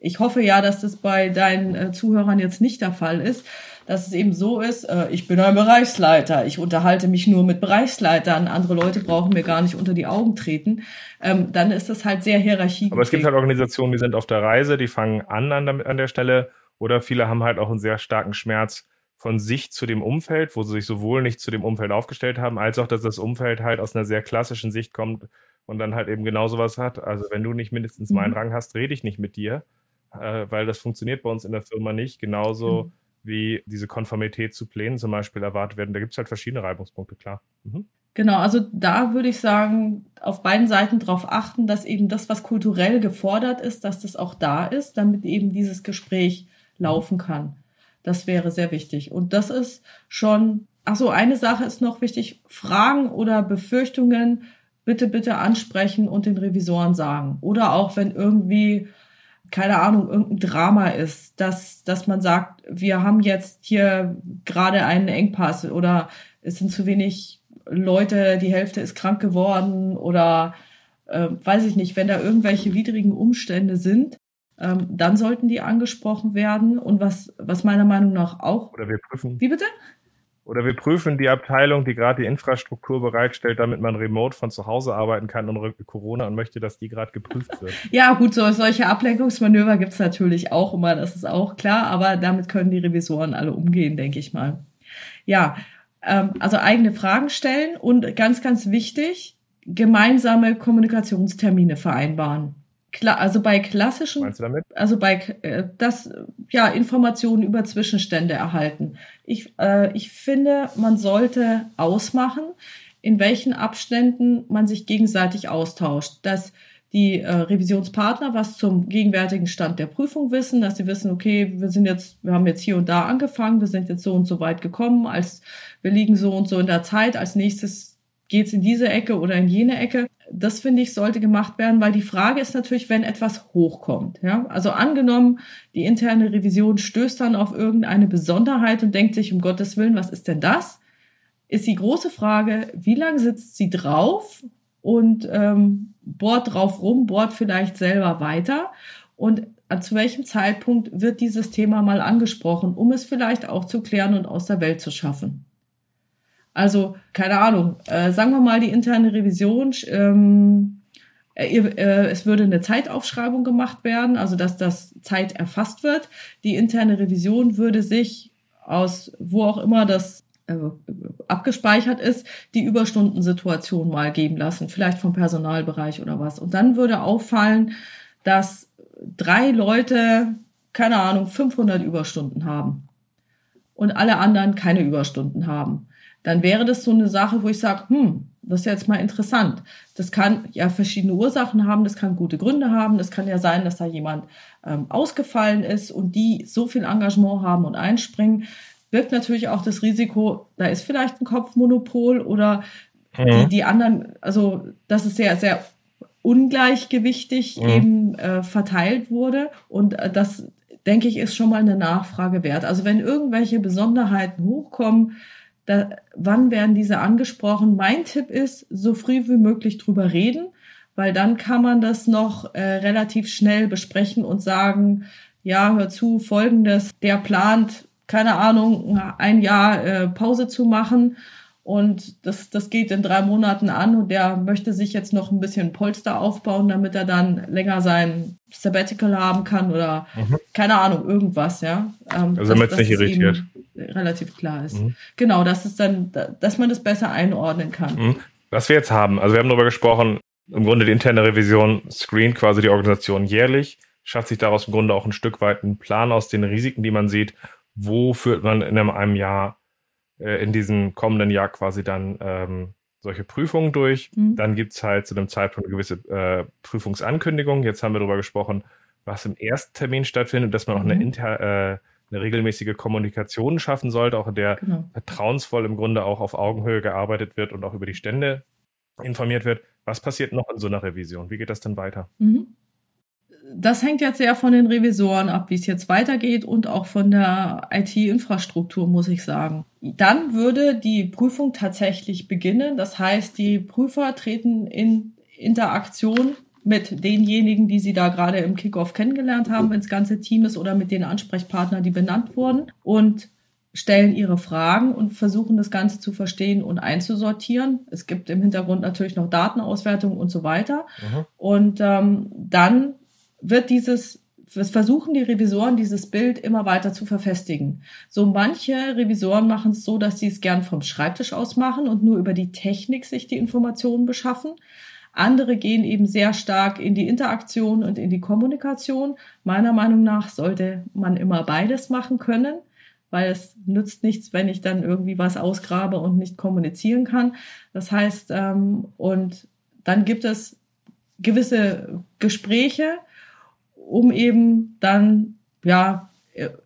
ich hoffe ja, dass das bei deinen äh, Zuhörern jetzt nicht der Fall ist, dass es eben so ist, äh, ich bin ein Bereichsleiter, ich unterhalte mich nur mit Bereichsleitern, andere Leute brauchen mir gar nicht unter die Augen treten, ähm, dann ist das halt sehr hierarchie. Aber es gibt halt Organisationen, die sind auf der Reise, die fangen an an der, an der Stelle oder viele haben halt auch einen sehr starken Schmerz von sich zu dem Umfeld, wo sie sich sowohl nicht zu dem Umfeld aufgestellt haben, als auch, dass das Umfeld halt aus einer sehr klassischen Sicht kommt und dann halt eben genau sowas hat. Also wenn du nicht mindestens meinen mhm. Rang hast, rede ich nicht mit dir, äh, weil das funktioniert bei uns in der Firma nicht. Genauso mhm. wie diese Konformität zu Plänen zum Beispiel erwartet werden. Da gibt es halt verschiedene Reibungspunkte, klar. Mhm. Genau, also da würde ich sagen, auf beiden Seiten darauf achten, dass eben das, was kulturell gefordert ist, dass das auch da ist, damit eben dieses Gespräch laufen kann. Das wäre sehr wichtig. Und das ist schon, ach so, eine Sache ist noch wichtig. Fragen oder Befürchtungen bitte, bitte ansprechen und den Revisoren sagen. Oder auch wenn irgendwie, keine Ahnung, irgendein Drama ist, dass, dass man sagt, wir haben jetzt hier gerade einen Engpass oder es sind zu wenig Leute, die Hälfte ist krank geworden oder äh, weiß ich nicht, wenn da irgendwelche widrigen Umstände sind, ähm, dann sollten die angesprochen werden. Und was, was meiner Meinung nach auch. Oder wir prüfen. Wie bitte? Oder wir prüfen die Abteilung, die gerade die Infrastruktur bereitstellt, damit man remote von zu Hause arbeiten kann und Corona und möchte, dass die gerade geprüft wird. Ja, gut, so, solche Ablenkungsmanöver gibt's natürlich auch immer, das ist auch klar, aber damit können die Revisoren alle umgehen, denke ich mal. Ja, ähm, also eigene Fragen stellen und ganz, ganz wichtig, gemeinsame Kommunikationstermine vereinbaren. Klar, also bei klassischen, Meinst du damit? also bei äh, das ja Informationen über Zwischenstände erhalten. Ich äh, ich finde, man sollte ausmachen, in welchen Abständen man sich gegenseitig austauscht, dass die äh, Revisionspartner was zum gegenwärtigen Stand der Prüfung wissen, dass sie wissen, okay, wir sind jetzt, wir haben jetzt hier und da angefangen, wir sind jetzt so und so weit gekommen, als wir liegen so und so in der Zeit, als nächstes geht's in diese Ecke oder in jene Ecke das finde ich, sollte gemacht werden, weil die Frage ist natürlich, wenn etwas hochkommt. Ja? Also angenommen, die interne Revision stößt dann auf irgendeine Besonderheit und denkt sich, um Gottes Willen, was ist denn das? Ist die große Frage, wie lange sitzt sie drauf und ähm, bohrt drauf rum, bohrt vielleicht selber weiter und zu welchem Zeitpunkt wird dieses Thema mal angesprochen, um es vielleicht auch zu klären und aus der Welt zu schaffen. Also, keine Ahnung, äh, sagen wir mal, die interne Revision, ähm, äh, äh, es würde eine Zeitaufschreibung gemacht werden, also dass das Zeit erfasst wird. Die interne Revision würde sich aus wo auch immer das äh, abgespeichert ist, die Überstundensituation mal geben lassen, vielleicht vom Personalbereich oder was. Und dann würde auffallen, dass drei Leute, keine Ahnung, 500 Überstunden haben und alle anderen keine Überstunden haben dann wäre das so eine Sache, wo ich sage, hm, das ist jetzt mal interessant. Das kann ja verschiedene Ursachen haben, das kann gute Gründe haben, das kann ja sein, dass da jemand ähm, ausgefallen ist und die so viel Engagement haben und einspringen, birgt natürlich auch das Risiko, da ist vielleicht ein Kopfmonopol oder mhm. die, die anderen, also das ist sehr, sehr ungleichgewichtig mhm. eben äh, verteilt wurde und äh, das denke ich ist schon mal eine Nachfrage wert. Also wenn irgendwelche Besonderheiten hochkommen, da, wann werden diese angesprochen? Mein Tipp ist, so früh wie möglich drüber reden, weil dann kann man das noch äh, relativ schnell besprechen und sagen, ja, hör zu, folgendes, der plant, keine Ahnung, ein Jahr äh, Pause zu machen und das, das geht in drei Monaten an und der möchte sich jetzt noch ein bisschen Polster aufbauen, damit er dann länger sein Sabbatical haben kann oder mhm. keine Ahnung, irgendwas, ja. Ähm, also damit es nicht irritiert. Relativ klar ist. Mhm. Genau, das ist dann, dass man das besser einordnen kann. Mhm. Was wir jetzt haben, also wir haben darüber gesprochen, im Grunde die interne Revision screent quasi die Organisation jährlich, schafft sich daraus im Grunde auch ein Stück weit einen Plan aus den Risiken, die man sieht, wo führt man in einem Jahr äh, in diesem kommenden Jahr quasi dann ähm, solche Prüfungen durch. Mhm. Dann gibt es halt zu dem Zeitpunkt eine gewisse äh, Prüfungsankündigung. Jetzt haben wir darüber gesprochen, was im ersten Termin stattfindet, dass man auch eine, mhm. inter, äh, eine regelmäßige Kommunikation schaffen sollte, auch in der genau. vertrauensvoll im Grunde auch auf Augenhöhe gearbeitet wird und auch über die Stände informiert wird. Was passiert noch in so einer Revision? Wie geht das dann weiter? Mhm das hängt jetzt sehr von den Revisoren ab, wie es jetzt weitergeht und auch von der IT-Infrastruktur, muss ich sagen. Dann würde die Prüfung tatsächlich beginnen. Das heißt, die Prüfer treten in Interaktion mit denjenigen, die sie da gerade im Kickoff kennengelernt haben, wenn das ganze Team ist oder mit den Ansprechpartnern, die benannt wurden und stellen ihre Fragen und versuchen das Ganze zu verstehen und einzusortieren. Es gibt im Hintergrund natürlich noch Datenauswertung und so weiter. Mhm. Und ähm, dann wird dieses versuchen die Revisoren dieses Bild immer weiter zu verfestigen. So manche Revisoren machen es so, dass sie es gern vom Schreibtisch aus machen und nur über die Technik sich die Informationen beschaffen. Andere gehen eben sehr stark in die Interaktion und in die Kommunikation. Meiner Meinung nach sollte man immer beides machen können, weil es nützt nichts, wenn ich dann irgendwie was ausgrabe und nicht kommunizieren kann. Das heißt, ähm, und dann gibt es gewisse Gespräche, um eben dann, ja,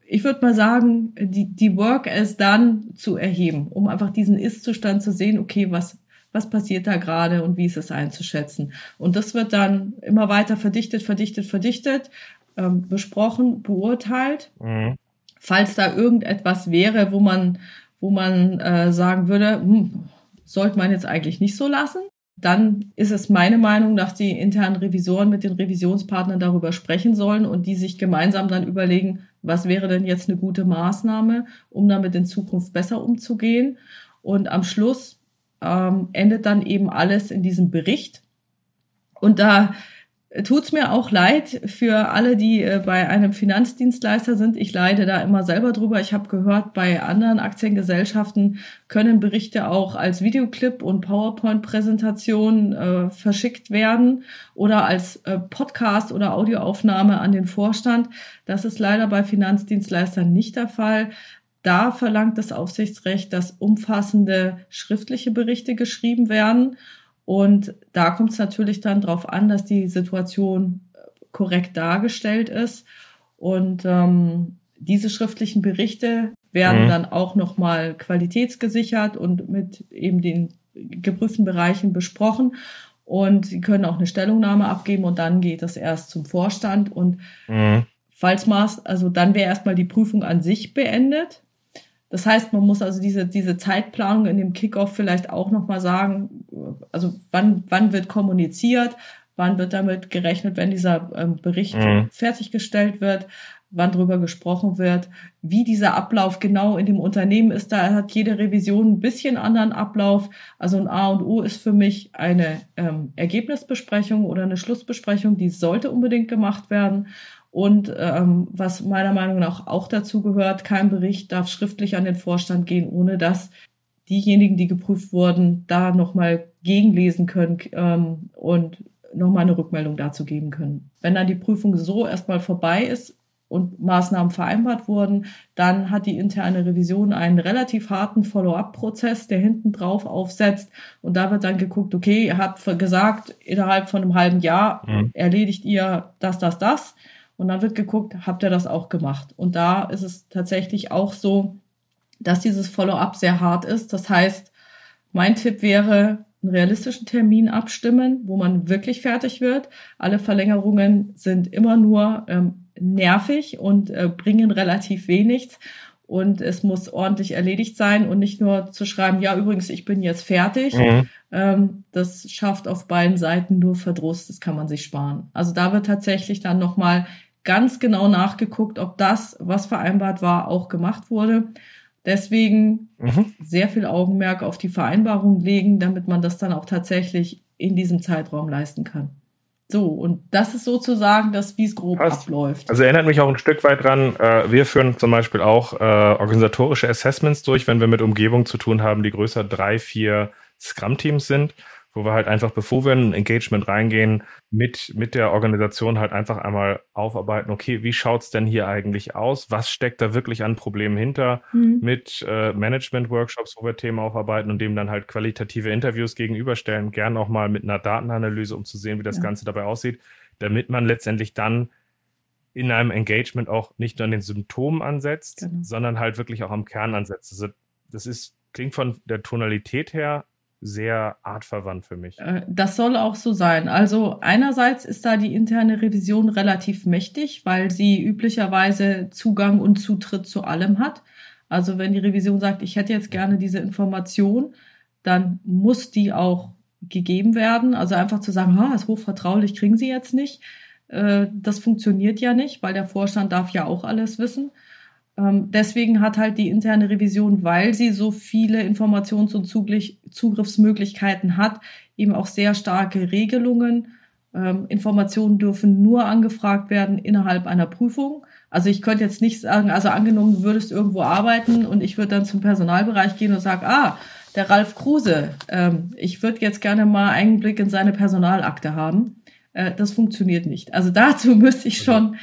ich würde mal sagen, die, die Work as done zu erheben, um einfach diesen Ist-Zustand zu sehen, okay, was, was passiert da gerade und wie ist es einzuschätzen. Und das wird dann immer weiter verdichtet, verdichtet, verdichtet, ähm, besprochen, beurteilt. Mhm. Falls da irgendetwas wäre, wo man, wo man äh, sagen würde, hm, sollte man jetzt eigentlich nicht so lassen, dann ist es meine Meinung, dass die internen Revisoren mit den Revisionspartnern darüber sprechen sollen und die sich gemeinsam dann überlegen, was wäre denn jetzt eine gute Maßnahme, um damit in Zukunft besser umzugehen. Und am Schluss ähm, endet dann eben alles in diesem Bericht. Und da tut's mir auch leid für alle, die äh, bei einem Finanzdienstleister sind. Ich leide da immer selber drüber. Ich habe gehört, bei anderen Aktiengesellschaften können Berichte auch als Videoclip und PowerPoint-Präsentation äh, verschickt werden oder als äh, Podcast oder Audioaufnahme an den Vorstand. Das ist leider bei Finanzdienstleistern nicht der Fall. Da verlangt das Aufsichtsrecht, dass umfassende schriftliche Berichte geschrieben werden. Und da kommt es natürlich dann darauf an, dass die Situation äh, korrekt dargestellt ist. Und ähm, diese schriftlichen Berichte werden mhm. dann auch nochmal qualitätsgesichert und mit eben den geprüften Bereichen besprochen. Und sie können auch eine Stellungnahme abgeben und dann geht es erst zum Vorstand. Und mhm. falls Maß, also dann wäre erstmal die Prüfung an sich beendet. Das heißt, man muss also diese, diese Zeitplanung in dem Kickoff vielleicht auch nochmal sagen, also wann, wann wird kommuniziert, wann wird damit gerechnet, wenn dieser ähm, Bericht mhm. fertiggestellt wird, wann drüber gesprochen wird, wie dieser Ablauf genau in dem Unternehmen ist. Da hat jede Revision ein bisschen anderen Ablauf. Also ein A und O ist für mich eine ähm, Ergebnisbesprechung oder eine Schlussbesprechung, die sollte unbedingt gemacht werden. Und ähm, was meiner Meinung nach auch dazu gehört, kein Bericht darf schriftlich an den Vorstand gehen, ohne dass diejenigen, die geprüft wurden, da nochmal gegenlesen können ähm, und nochmal eine Rückmeldung dazu geben können. Wenn dann die Prüfung so erstmal vorbei ist und Maßnahmen vereinbart wurden, dann hat die interne Revision einen relativ harten Follow-up-Prozess, der hinten drauf aufsetzt. Und da wird dann geguckt, okay, ihr habt gesagt, innerhalb von einem halben Jahr mhm. erledigt ihr das, das, das. Und dann wird geguckt, habt ihr das auch gemacht? Und da ist es tatsächlich auch so, dass dieses Follow-up sehr hart ist. Das heißt, mein Tipp wäre, einen realistischen Termin abstimmen, wo man wirklich fertig wird. Alle Verlängerungen sind immer nur ähm, nervig und äh, bringen relativ wenig. und es muss ordentlich erledigt sein und nicht nur zu schreiben, ja, übrigens, ich bin jetzt fertig. Mhm. Ähm, das schafft auf beiden Seiten nur Verdruss, das kann man sich sparen. Also da wird tatsächlich dann nochmal ganz genau nachgeguckt, ob das, was vereinbart war, auch gemacht wurde. Deswegen mhm. sehr viel Augenmerk auf die Vereinbarung legen, damit man das dann auch tatsächlich in diesem Zeitraum leisten kann. So, und das ist sozusagen das, wie es grob Passt. abläuft. Also erinnert mich auch ein Stück weit dran, äh, wir führen zum Beispiel auch äh, organisatorische Assessments durch, wenn wir mit Umgebungen zu tun haben, die größer drei, vier Scrum-Teams sind wo wir halt einfach, bevor wir in ein Engagement reingehen, mit, mit der Organisation halt einfach einmal aufarbeiten, okay, wie schaut's denn hier eigentlich aus? Was steckt da wirklich an Problemen hinter? Mhm. Mit äh, Management-Workshops, wo wir Themen aufarbeiten und dem dann halt qualitative Interviews gegenüberstellen, gern auch mal mit einer Datenanalyse, um zu sehen, wie das ja. Ganze dabei aussieht, damit man letztendlich dann in einem Engagement auch nicht nur an den Symptomen ansetzt, genau. sondern halt wirklich auch am Kern ansetzt. Also das ist, klingt von der Tonalität her sehr artverwandt für mich. Äh, das soll auch so sein. Also einerseits ist da die interne Revision relativ mächtig, weil sie üblicherweise Zugang und Zutritt zu allem hat. Also wenn die Revision sagt, ich hätte jetzt gerne diese Information, dann muss die auch gegeben werden. Also einfach zu sagen, ha, ist hochvertraulich, kriegen Sie jetzt nicht. Äh, das funktioniert ja nicht, weil der Vorstand darf ja auch alles wissen. Ähm, deswegen hat halt die interne Revision, weil sie so viele Informations- und Zugriffsmöglichkeiten hat, eben auch sehr starke Regelungen. Ähm, Informationen dürfen nur angefragt werden innerhalb einer Prüfung. Also ich könnte jetzt nicht sagen, also angenommen, du würdest irgendwo arbeiten und ich würde dann zum Personalbereich gehen und sage, ah, der Ralf Kruse, ähm, ich würde jetzt gerne mal einen Blick in seine Personalakte haben. Äh, das funktioniert nicht. Also dazu müsste ich schon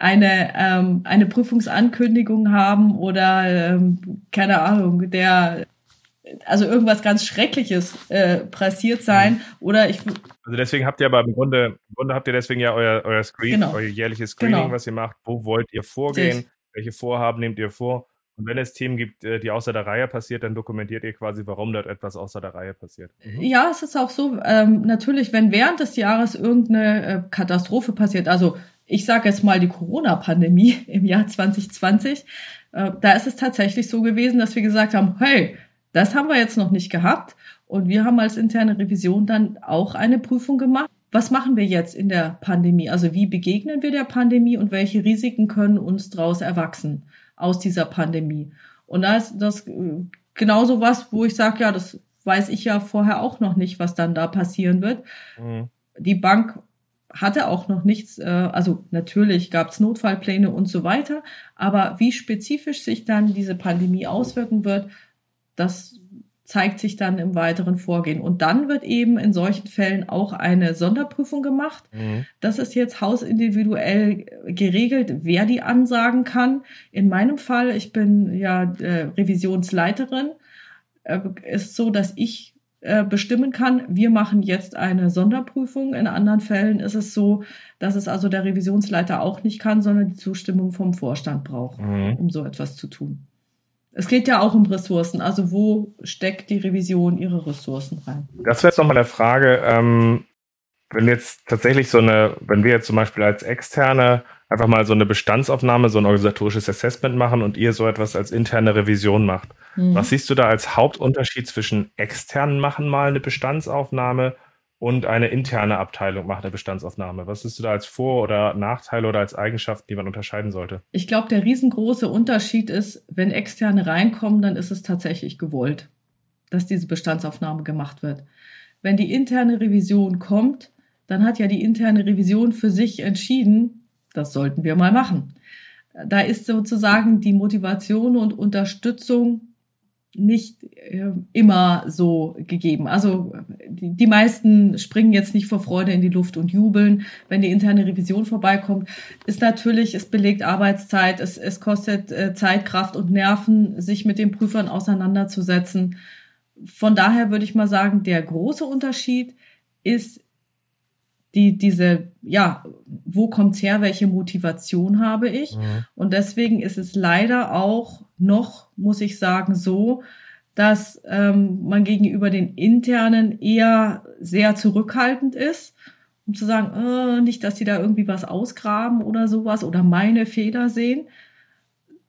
eine, ähm, eine Prüfungsankündigung haben oder ähm, keine Ahnung, der also irgendwas ganz Schreckliches äh, passiert sein mhm. oder ich also deswegen habt ihr aber im Grunde, im Grunde habt ihr deswegen ja euer, euer Screen, genau. euer jährliches Screening, genau. was ihr macht. Wo wollt ihr vorgehen? Sich. Welche Vorhaben nehmt ihr vor? Und wenn es Themen gibt, äh, die außer der Reihe passiert, dann dokumentiert ihr quasi, warum dort etwas außer der Reihe passiert. Mhm. Ja, es ist auch so, ähm, natürlich, wenn während des Jahres irgendeine äh, Katastrophe passiert, also ich sage jetzt mal die Corona-Pandemie im Jahr 2020, äh, da ist es tatsächlich so gewesen, dass wir gesagt haben, hey, das haben wir jetzt noch nicht gehabt. Und wir haben als interne Revision dann auch eine Prüfung gemacht. Was machen wir jetzt in der Pandemie? Also wie begegnen wir der Pandemie und welche Risiken können uns daraus erwachsen aus dieser Pandemie? Und da ist das äh, genauso was, wo ich sage, ja, das weiß ich ja vorher auch noch nicht, was dann da passieren wird. Mhm. Die Bank hatte auch noch nichts, äh, also natürlich gab es Notfallpläne und so weiter, aber wie spezifisch sich dann diese Pandemie auswirken wird, das zeigt sich dann im weiteren Vorgehen. Und dann wird eben in solchen Fällen auch eine Sonderprüfung gemacht. Mhm. Das ist jetzt hausindividuell geregelt, wer die ansagen kann. In meinem Fall, ich bin ja äh, Revisionsleiterin, äh, ist so, dass ich äh, bestimmen kann, wir machen jetzt eine Sonderprüfung. In anderen Fällen ist es so, dass es also der Revisionsleiter auch nicht kann, sondern die Zustimmung vom Vorstand braucht, mhm. um so etwas zu tun. Es geht ja auch um Ressourcen. Also wo steckt die Revision ihre Ressourcen rein? Das wäre jetzt nochmal der Frage, ähm, wenn jetzt tatsächlich so eine, wenn wir jetzt zum Beispiel als Externe einfach mal so eine Bestandsaufnahme, so ein organisatorisches Assessment machen und ihr so etwas als interne Revision macht. Mhm. Was siehst du da als Hauptunterschied zwischen externen machen mal eine Bestandsaufnahme und eine interne Abteilung macht eine Bestandsaufnahme? Was siehst du da als Vor- oder Nachteile oder als Eigenschaften, die man unterscheiden sollte? Ich glaube, der riesengroße Unterschied ist, wenn externe reinkommen, dann ist es tatsächlich gewollt, dass diese Bestandsaufnahme gemacht wird. Wenn die interne Revision kommt, dann hat ja die interne Revision für sich entschieden, das sollten wir mal machen. Da ist sozusagen die Motivation und Unterstützung nicht äh, immer so gegeben. Also die, die meisten springen jetzt nicht vor Freude in die Luft und jubeln, wenn die interne Revision vorbeikommt. Ist natürlich, es belegt Arbeitszeit, es, es kostet äh, Zeit, Kraft und Nerven, sich mit den Prüfern auseinanderzusetzen. Von daher würde ich mal sagen, der große Unterschied ist die, diese, ja, wo kommt's her, welche Motivation habe ich? Mhm. Und deswegen ist es leider auch noch, muss ich sagen, so, dass ähm, man gegenüber den internen eher sehr zurückhaltend ist, um zu sagen, äh, nicht, dass sie da irgendwie was ausgraben oder sowas oder meine Fehler sehen.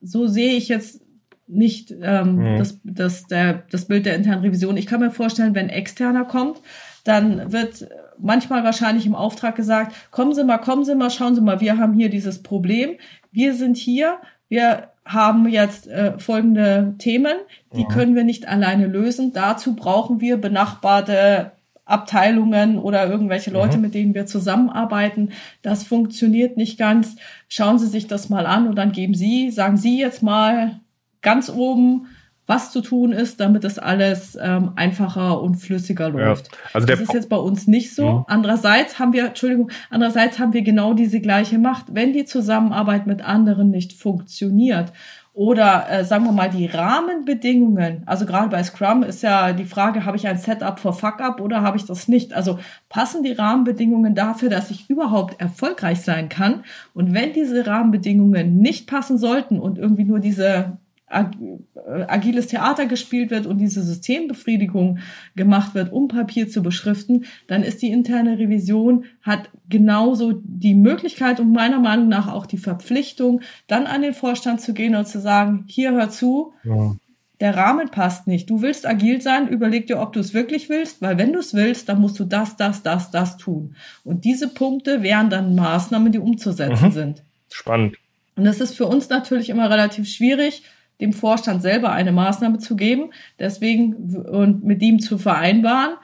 So sehe ich jetzt nicht ähm, mhm. das, das, der, das Bild der internen Revision. Ich kann mir vorstellen, wenn externer kommt, dann wird manchmal wahrscheinlich im Auftrag gesagt, kommen Sie mal, kommen Sie mal, schauen Sie mal, wir haben hier dieses Problem, wir sind hier, wir haben jetzt äh, folgende Themen, die ja. können wir nicht alleine lösen. Dazu brauchen wir benachbarte Abteilungen oder irgendwelche Leute, mhm. mit denen wir zusammenarbeiten. Das funktioniert nicht ganz. Schauen Sie sich das mal an und dann geben Sie, sagen Sie jetzt mal ganz oben, was zu tun ist, damit das alles ähm, einfacher und flüssiger läuft. Ja, also das ist jetzt bei uns nicht so. Mhm. Andererseits haben wir, Entschuldigung, andererseits haben wir genau diese gleiche Macht. Wenn die Zusammenarbeit mit anderen nicht funktioniert oder äh, sagen wir mal die Rahmenbedingungen, also gerade bei Scrum ist ja die Frage, habe ich ein Setup for Fuck-up oder habe ich das nicht? Also passen die Rahmenbedingungen dafür, dass ich überhaupt erfolgreich sein kann? Und wenn diese Rahmenbedingungen nicht passen sollten und irgendwie nur diese agiles Theater gespielt wird und diese Systembefriedigung gemacht wird, um Papier zu beschriften, dann ist die interne Revision, hat genauso die Möglichkeit und meiner Meinung nach auch die Verpflichtung, dann an den Vorstand zu gehen und zu sagen, hier hör zu, ja. der Rahmen passt nicht. Du willst agil sein, überleg dir, ob du es wirklich willst, weil wenn du es willst, dann musst du das, das, das, das tun. Und diese Punkte wären dann Maßnahmen, die umzusetzen mhm. sind. Spannend. Und das ist für uns natürlich immer relativ schwierig, dem Vorstand selber eine Maßnahme zu geben, deswegen und mit ihm zu vereinbaren.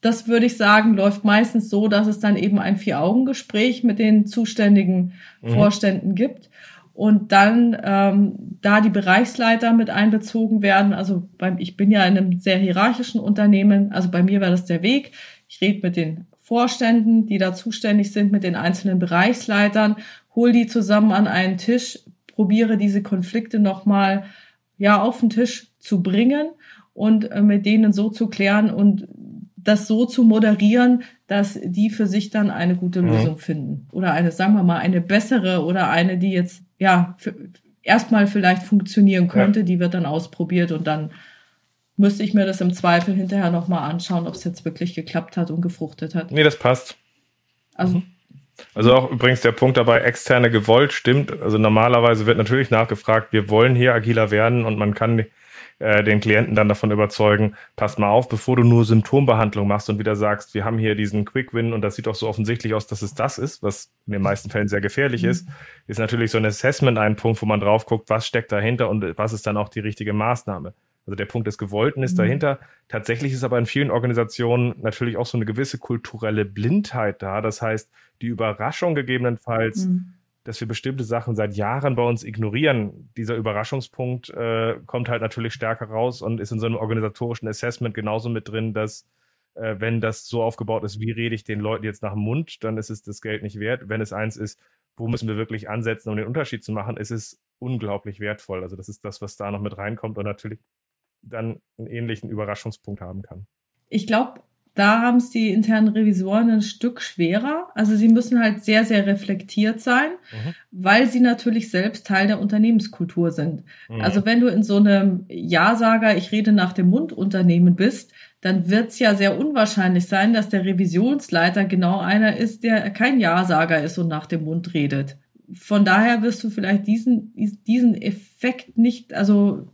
Das würde ich sagen, läuft meistens so, dass es dann eben ein Vier-Augen-Gespräch mit den zuständigen mhm. Vorständen gibt und dann ähm, da die Bereichsleiter mit einbezogen werden. Also beim, ich bin ja in einem sehr hierarchischen Unternehmen, also bei mir wäre das der Weg. Ich rede mit den Vorständen, die da zuständig sind, mit den einzelnen Bereichsleitern, hol die zusammen an einen Tisch, probiere diese Konflikte nochmal ja, auf den Tisch zu bringen und äh, mit denen so zu klären und das so zu moderieren, dass die für sich dann eine gute mhm. Lösung finden. Oder eine, sagen wir mal, eine bessere oder eine, die jetzt, ja, erstmal vielleicht funktionieren könnte, ja. die wird dann ausprobiert und dann müsste ich mir das im Zweifel hinterher nochmal anschauen, ob es jetzt wirklich geklappt hat und gefruchtet hat. Nee, das passt. Also mhm. Also auch übrigens der Punkt dabei, externe gewollt stimmt. Also normalerweise wird natürlich nachgefragt, wir wollen hier agiler werden und man kann äh, den Klienten dann davon überzeugen, passt mal auf, bevor du nur Symptombehandlung machst und wieder sagst, wir haben hier diesen Quick Win und das sieht auch so offensichtlich aus, dass es das ist, was in den meisten Fällen sehr gefährlich mhm. ist, ist natürlich so ein Assessment ein Punkt, wo man drauf guckt, was steckt dahinter und was ist dann auch die richtige Maßnahme. Also der Punkt des Gewollten ist mhm. dahinter. Tatsächlich ist aber in vielen Organisationen natürlich auch so eine gewisse kulturelle Blindheit da. Das heißt, die Überraschung gegebenenfalls, mhm. dass wir bestimmte Sachen seit Jahren bei uns ignorieren, dieser Überraschungspunkt äh, kommt halt natürlich stärker raus und ist in so einem organisatorischen Assessment genauso mit drin, dass äh, wenn das so aufgebaut ist, wie rede ich den Leuten jetzt nach dem Mund, dann ist es das Geld nicht wert. Wenn es eins ist, wo müssen wir wirklich ansetzen, um den Unterschied zu machen, ist es unglaublich wertvoll. Also das ist das, was da noch mit reinkommt und natürlich dann einen ähnlichen Überraschungspunkt haben kann. Ich glaube, da haben es die internen Revisoren ein Stück schwerer. Also sie müssen halt sehr, sehr reflektiert sein, mhm. weil sie natürlich selbst Teil der Unternehmenskultur sind. Mhm. Also wenn du in so einem Ja-Sager, ich rede nach dem Mund Unternehmen bist, dann wird es ja sehr unwahrscheinlich sein, dass der Revisionsleiter genau einer ist, der kein Ja-Sager ist und nach dem Mund redet. Von daher wirst du vielleicht diesen, diesen Effekt nicht, also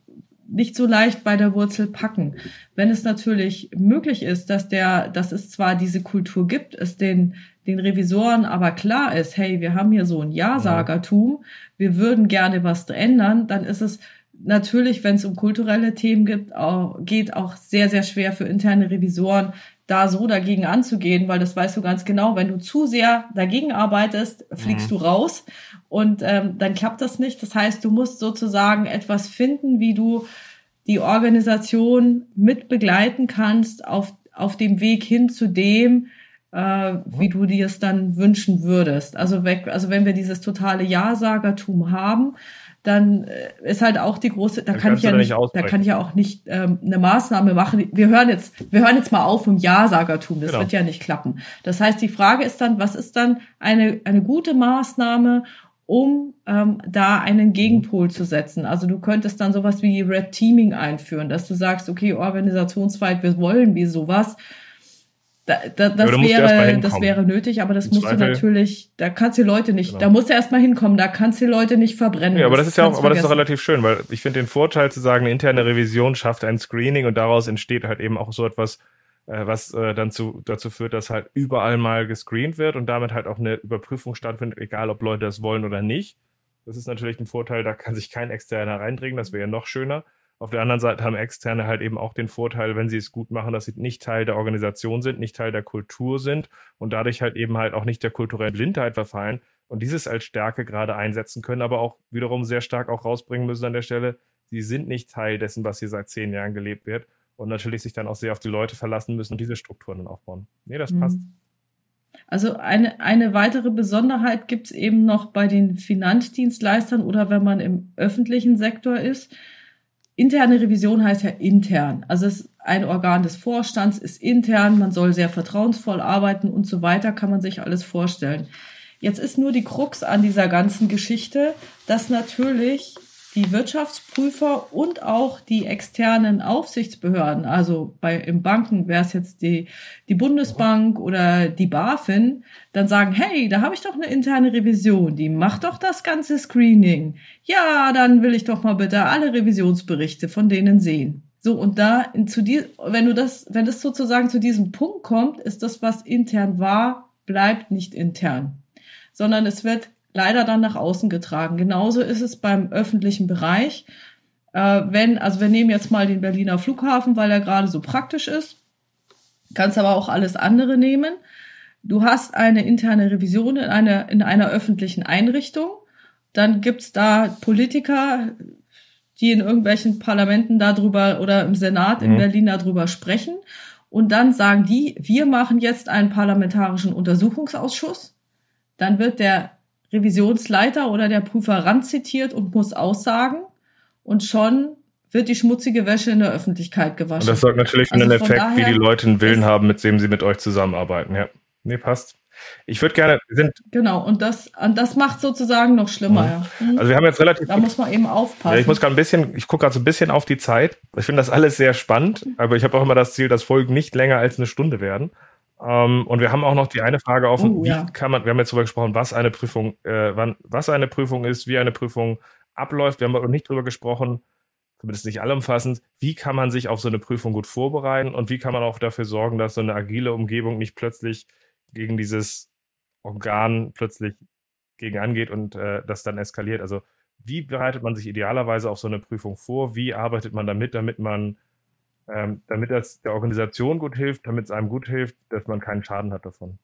nicht so leicht bei der Wurzel packen. Wenn es natürlich möglich ist, dass der, dass es zwar diese Kultur gibt, es den, den Revisoren aber klar ist, hey, wir haben hier so ein Ja-Sagertum, wir würden gerne was ändern, dann ist es natürlich, wenn es um kulturelle Themen gibt, auch, geht, auch sehr, sehr schwer für interne Revisoren, da so dagegen anzugehen, weil das weißt du ganz genau, wenn du zu sehr dagegen arbeitest, fliegst mhm. du raus und ähm, dann klappt das nicht. Das heißt, du musst sozusagen etwas finden, wie du die Organisation mit begleiten kannst auf, auf dem Weg hin zu dem, äh, wie du dir es dann wünschen würdest. Also, weg, also wenn wir dieses totale Ja-Sagertum haben, dann äh, ist halt auch die große, da dann kann ich ja nicht, da kann ich ja auch nicht ähm, eine Maßnahme machen. Wir hören jetzt, wir hören jetzt mal auf im Ja-Sagertum. Das genau. wird ja nicht klappen. Das heißt, die Frage ist dann, was ist dann eine eine gute Maßnahme, um ähm, da einen Gegenpol zu setzen. Also du könntest dann sowas wie Red Teaming einführen, dass du sagst, okay, organisationsweit, wir wollen wie sowas. da, da, das, wäre, das wäre nötig, aber das Im musst Zweifel, du natürlich, da kannst du Leute nicht, genau. da musst du erstmal hinkommen, da kannst du die Leute nicht verbrennen. Ja, aber das, das ist ja auch, aber das ist doch relativ schön, weil ich finde den Vorteil zu sagen, eine interne Revision schafft ein Screening und daraus entsteht halt eben auch so etwas, was äh, dann zu, dazu führt, dass halt überall mal gescreent wird und damit halt auch eine Überprüfung stattfindet, egal ob Leute das wollen oder nicht. Das ist natürlich ein Vorteil, da kann sich kein Externer reindringen, das wäre ja noch schöner. Auf der anderen Seite haben Externe halt eben auch den Vorteil, wenn sie es gut machen, dass sie nicht Teil der Organisation sind, nicht Teil der Kultur sind und dadurch halt eben halt auch nicht der kulturellen Blindheit verfallen und dieses als Stärke gerade einsetzen können, aber auch wiederum sehr stark auch rausbringen müssen an der Stelle. Sie sind nicht Teil dessen, was hier seit zehn Jahren gelebt wird und natürlich sich dann auch sehr auf die Leute verlassen müssen und diese Strukturen dann aufbauen. Nee, das mhm. passt. Also eine, eine weitere Besonderheit gibt es eben noch bei den Finanzdienstleistern oder wenn man im öffentlichen Sektor ist. Interne Revision heißt ja intern. Also es ist ein Organ des Vorstands, ist intern, man soll sehr vertrauensvoll arbeiten und so weiter, kann man sich alles vorstellen. Jetzt ist nur die Krux an dieser ganzen Geschichte, dass natürlich die Wirtschaftsprüfer und auch die externen Aufsichtsbehörden, also bei im Banken wäre es jetzt die, die Bundesbank oder die BaFin, dann sagen, hey, da habe ich doch eine interne Revision, die macht doch das ganze Screening. Ja, dann will ich doch mal bitte alle Revisionsberichte von denen sehen. So, und da, in, zu die, wenn du das, wenn das sozusagen zu diesem Punkt kommt, ist das, was intern war, bleibt nicht intern, sondern es wird leider dann nach außen getragen. Genauso ist es beim öffentlichen Bereich. Äh, wenn, also wir nehmen jetzt mal den Berliner Flughafen, weil er gerade so praktisch ist. Kannst aber auch alles andere nehmen. Du hast eine interne Revision in einer, in einer öffentlichen Einrichtung. Dann gibt's da Politiker, die in irgendwelchen Parlamenten darüber oder im Senat in mhm. Berlin darüber sprechen. Und dann sagen die, wir machen jetzt einen parlamentarischen Untersuchungsausschuss. Dann wird der Revisionsleiter oder der Prüfer ranzitiert und muss aussagen und schon wird die schmutzige Wäsche in der Öffentlichkeit gewaschen. Und das sorgt natürlich für also den Effekt, wie die Leute einen Willen haben, mit dem sie mit euch zusammenarbeiten. Ja, nee, passt. Ich würde gerne, sind genau und das, und das macht sozusagen noch schlimmer. Mhm. Ja. Mhm. Also wir haben jetzt relativ. Da muss man eben aufpassen. Ja, ich muss gerade ein bisschen, ich gucke gerade so ein bisschen auf die Zeit. Ich finde das alles sehr spannend, aber ich habe auch immer das Ziel, dass Folgen nicht länger als eine Stunde werden. Ähm, und wir haben auch noch die eine Frage offen, oh, wie ja. kann man, wir haben jetzt darüber gesprochen, was eine Prüfung, äh, wann, was eine Prüfung ist, wie eine Prüfung abläuft. Wir haben aber nicht darüber gesprochen, zumindest nicht allumfassend, wie kann man sich auf so eine Prüfung gut vorbereiten und wie kann man auch dafür sorgen, dass so eine agile Umgebung nicht plötzlich gegen dieses Organ plötzlich gegen angeht und äh, das dann eskaliert. Also wie bereitet man sich idealerweise auf so eine Prüfung vor? Wie arbeitet man damit, damit man ähm, damit es der Organisation gut hilft, damit es einem gut hilft, dass man keinen Schaden hat davon.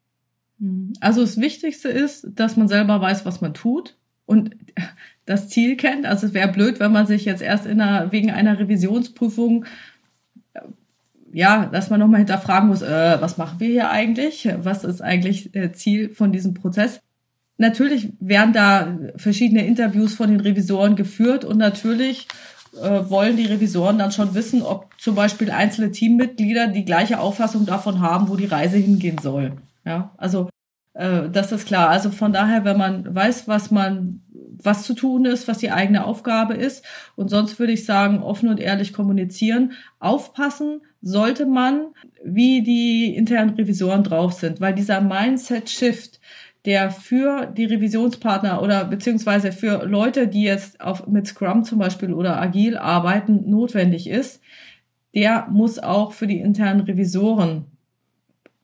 Mhm. Also das Wichtigste ist, dass man selber weiß, was man tut und das Ziel kennt. Also es wäre blöd, wenn man sich jetzt erst in einer, wegen einer Revisionsprüfung äh, ja, dass man nochmal hinterfragen muss, äh, was machen wir hier eigentlich? Was ist eigentlich äh, Ziel von diesem Prozess? Natürlich werden da verschiedene Interviews von den Revisoren geführt und natürlich äh, wollen die Revisoren dann schon wissen, ob zum Beispiel einzelne Teammitglieder die gleiche Auffassung davon haben, wo die Reise hingehen soll. Ja, also äh, das ist klar. Also von daher, wenn man weiß, was man, was zu tun ist, was die eigene Aufgabe ist, und sonst würde ich sagen, offen und ehrlich kommunizieren, aufpassen sollte man, wie die internen Revisoren drauf sind, weil dieser Mindset-Shift, der für die Revisionspartner oder beziehungsweise für Leute, die jetzt auf, mit Scrum zum Beispiel oder Agil arbeiten, notwendig ist, der muss auch für die internen Revisoren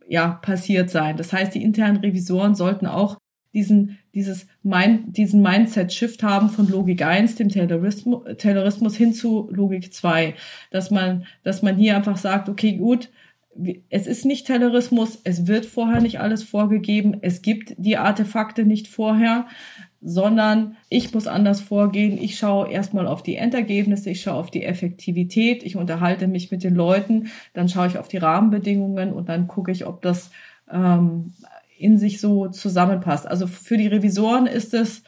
ja passiert sein. Das heißt, die internen Revisoren sollten auch diesen, dieses Mind, diesen Mindset-Shift haben von Logik 1, dem Taylorismus, Taylorismus hin zu Logik 2. Dass man, dass man hier einfach sagt, okay, gut, es ist nicht Terrorismus, es wird vorher nicht alles vorgegeben, es gibt die Artefakte nicht vorher, sondern ich muss anders vorgehen. Ich schaue erstmal auf die Endergebnisse, ich schaue auf die Effektivität, ich unterhalte mich mit den Leuten, dann schaue ich auf die Rahmenbedingungen und dann gucke ich, ob das ähm, in sich so zusammenpasst. Also für die Revisoren ist es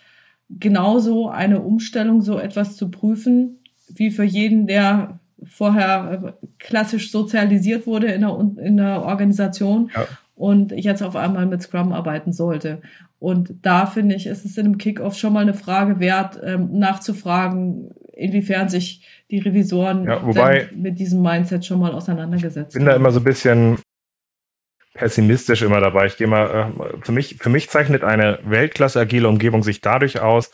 genauso eine Umstellung, so etwas zu prüfen, wie für jeden, der vorher äh, klassisch sozialisiert wurde in der, in der Organisation ja. und jetzt auf einmal mit Scrum arbeiten sollte. Und da finde ich, ist es in einem Kickoff schon mal eine Frage wert, ähm, nachzufragen, inwiefern sich die Revisoren ja, wobei, mit diesem Mindset schon mal auseinandergesetzt haben. Ich bin da immer so ein bisschen pessimistisch immer dabei. Ich gehe mal, äh, für mich, für mich zeichnet eine Weltklasse agile Umgebung sich dadurch aus,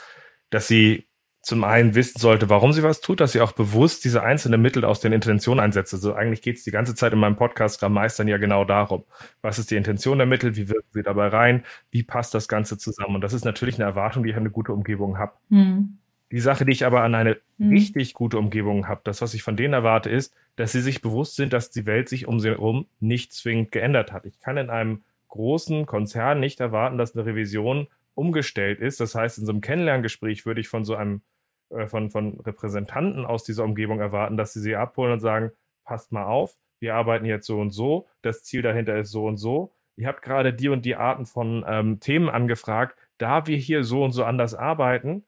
dass sie zum einen wissen sollte, warum sie was tut, dass sie auch bewusst diese einzelnen Mittel aus den Intentionen einsetzt. Also eigentlich geht es die ganze Zeit in meinem Podcast am Meistern ja genau darum. Was ist die Intention der Mittel? Wie wirken sie dabei rein? Wie passt das Ganze zusammen? Und das ist natürlich eine Erwartung, die ich an eine gute Umgebung habe. Hm. Die Sache, die ich aber an eine hm. richtig gute Umgebung habe, das, was ich von denen erwarte, ist, dass sie sich bewusst sind, dass die Welt sich um sie herum nicht zwingend geändert hat. Ich kann in einem großen Konzern nicht erwarten, dass eine Revision umgestellt ist. Das heißt, in so einem Kennenlerngespräch würde ich von so einem von, von Repräsentanten aus dieser Umgebung erwarten, dass sie sie abholen und sagen, passt mal auf, wir arbeiten jetzt so und so, das Ziel dahinter ist so und so. Ihr habt gerade die und die Arten von ähm, Themen angefragt. Da wir hier so und so anders arbeiten,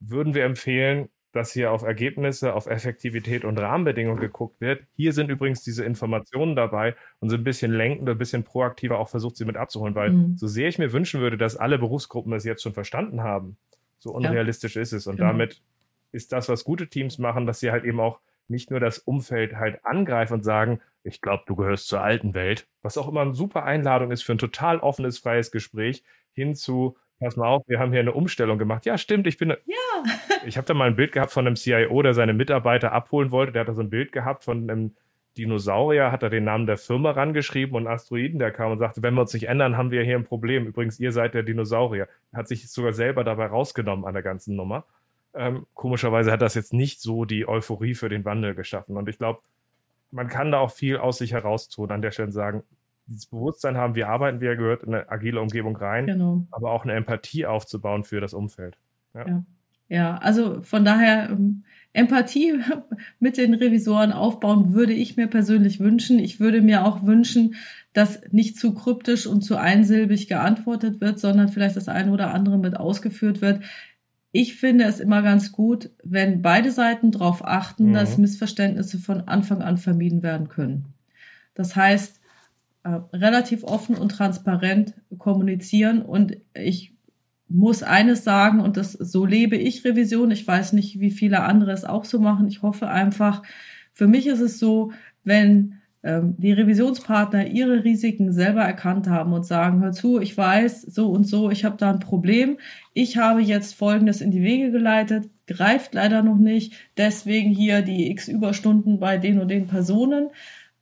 würden wir empfehlen, dass hier auf Ergebnisse, auf Effektivität und Rahmenbedingungen geguckt wird. Hier sind übrigens diese Informationen dabei und so ein bisschen lenkend, ein bisschen proaktiver auch versucht, sie mit abzuholen, weil mhm. so sehr ich mir wünschen würde, dass alle Berufsgruppen es jetzt schon verstanden haben, so unrealistisch ja. ist es. Und genau. damit ist das, was gute Teams machen, dass sie halt eben auch nicht nur das Umfeld halt angreifen und sagen, ich glaube, du gehörst zur alten Welt, was auch immer eine super Einladung ist für ein total offenes, freies Gespräch, hin zu, pass mal auf, wir haben hier eine Umstellung gemacht. Ja, stimmt, ich bin. Ja. ich habe da mal ein Bild gehabt von einem CIO, der seine Mitarbeiter abholen wollte. Der hat da so ein Bild gehabt von einem Dinosaurier, hat er den Namen der Firma rangeschrieben und Asteroiden, der kam und sagte, wenn wir uns nicht ändern, haben wir hier ein Problem. Übrigens, ihr seid der Dinosaurier. Hat sich sogar selber dabei rausgenommen an der ganzen Nummer. Ähm, komischerweise hat das jetzt nicht so die Euphorie für den Wandel geschaffen. Und ich glaube, man kann da auch viel aus sich heraus tun, an der Stelle sagen, dieses Bewusstsein haben, wir arbeiten, wie er gehört, in eine agile Umgebung rein, genau. aber auch eine Empathie aufzubauen für das Umfeld. Ja, ja. ja also von daher ähm, Empathie mit den Revisoren aufbauen würde ich mir persönlich wünschen. Ich würde mir auch wünschen, dass nicht zu kryptisch und zu einsilbig geantwortet wird, sondern vielleicht das eine oder andere mit ausgeführt wird. Ich finde es immer ganz gut, wenn beide Seiten darauf achten, mhm. dass Missverständnisse von Anfang an vermieden werden können. Das heißt, äh, relativ offen und transparent kommunizieren und ich muss eines sagen, und das so lebe ich Revision. Ich weiß nicht, wie viele andere es auch so machen. Ich hoffe einfach, für mich ist es so, wenn die Revisionspartner ihre Risiken selber erkannt haben und sagen, hör zu, ich weiß so und so, ich habe da ein Problem, ich habe jetzt Folgendes in die Wege geleitet, greift leider noch nicht, deswegen hier die x Überstunden bei den und den Personen,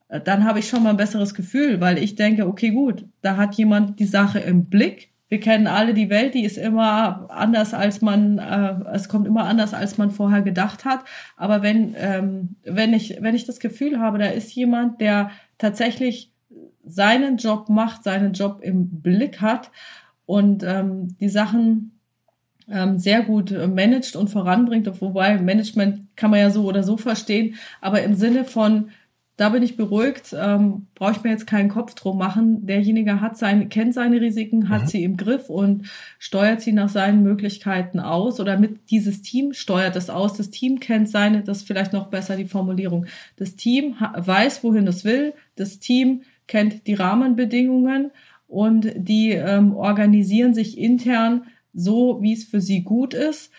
äh, dann habe ich schon mal ein besseres Gefühl, weil ich denke, okay, gut, da hat jemand die Sache im Blick, wir kennen alle die Welt, die ist immer anders als man, äh, es kommt immer anders als man vorher gedacht hat. Aber wenn ähm, wenn ich wenn ich das Gefühl habe, da ist jemand, der tatsächlich seinen Job macht, seinen Job im Blick hat und ähm, die Sachen ähm, sehr gut managt und voranbringt, wobei Management kann man ja so oder so verstehen, aber im Sinne von da bin ich beruhigt, ähm, brauche ich mir jetzt keinen Kopf drum machen. Derjenige hat sein, kennt seine Risiken, hat mhm. sie im Griff und steuert sie nach seinen Möglichkeiten aus oder mit dieses Team steuert es aus. Das Team kennt seine, das ist vielleicht noch besser die Formulierung. Das Team weiß, wohin es will. Das Team kennt die Rahmenbedingungen und die ähm, organisieren sich intern so, wie es für sie gut ist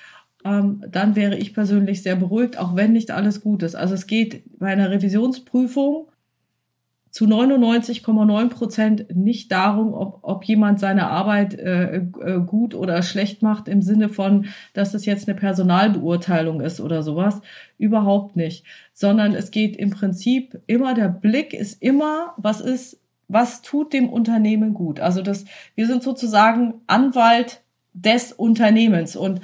ähm, dann wäre ich persönlich sehr beruhigt, auch wenn nicht alles gut ist. Also es geht bei einer Revisionsprüfung zu 99,9 Prozent nicht darum, ob, ob jemand seine Arbeit äh, äh, gut oder schlecht macht, im Sinne von, dass es jetzt eine Personalbeurteilung ist oder sowas. Überhaupt nicht. Sondern es geht im Prinzip immer, der Blick ist immer, was ist, was tut dem Unternehmen gut. Also das, wir sind sozusagen Anwalt des Unternehmens und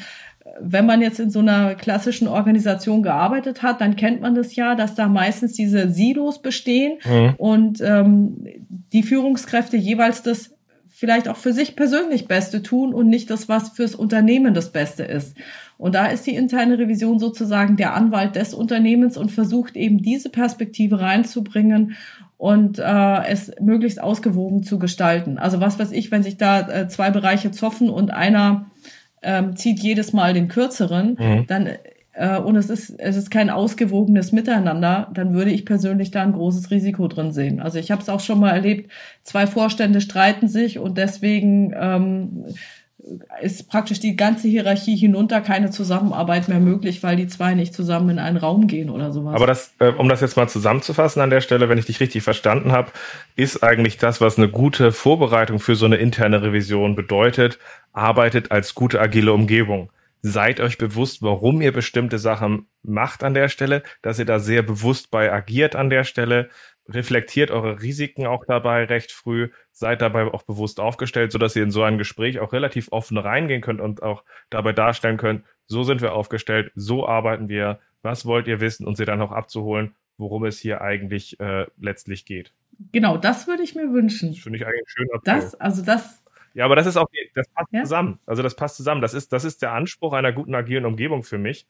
wenn man jetzt in so einer klassischen Organisation gearbeitet hat, dann kennt man das ja, dass da meistens diese Silos bestehen mhm. und ähm, die Führungskräfte jeweils das vielleicht auch für sich persönlich Beste tun und nicht das, was fürs Unternehmen das Beste ist. Und da ist die interne Revision sozusagen der Anwalt des Unternehmens und versucht eben diese Perspektive reinzubringen und äh, es möglichst ausgewogen zu gestalten. Also was weiß ich, wenn sich da äh, zwei Bereiche zoffen und einer ähm, zieht jedes Mal den kürzeren, mhm. dann äh, und es ist es ist kein ausgewogenes Miteinander, dann würde ich persönlich da ein großes Risiko drin sehen. Also ich habe es auch schon mal erlebt, zwei Vorstände streiten sich und deswegen ähm, ist praktisch die ganze Hierarchie hinunter keine Zusammenarbeit mehr möglich, weil die zwei nicht zusammen in einen Raum gehen oder sowas. Aber das, äh, um das jetzt mal zusammenzufassen an der Stelle, wenn ich dich richtig verstanden habe, ist eigentlich das, was eine gute Vorbereitung für so eine interne Revision bedeutet, arbeitet als gute agile Umgebung. Seid euch bewusst, warum ihr bestimmte Sachen macht an der Stelle, dass ihr da sehr bewusst bei agiert an der Stelle, reflektiert eure Risiken auch dabei recht früh, seid dabei auch bewusst aufgestellt, sodass ihr in so ein Gespräch auch relativ offen reingehen könnt und auch dabei darstellen könnt, so sind wir aufgestellt, so arbeiten wir, was wollt ihr wissen und sie dann auch abzuholen, worum es hier eigentlich äh, letztlich geht. Genau, das würde ich mir wünschen. Das finde ich eigentlich schön. Das, also das. Ja, aber das ist auch, das passt ja? zusammen. Also das passt zusammen. Das ist, das ist der Anspruch einer guten agilen Umgebung für mich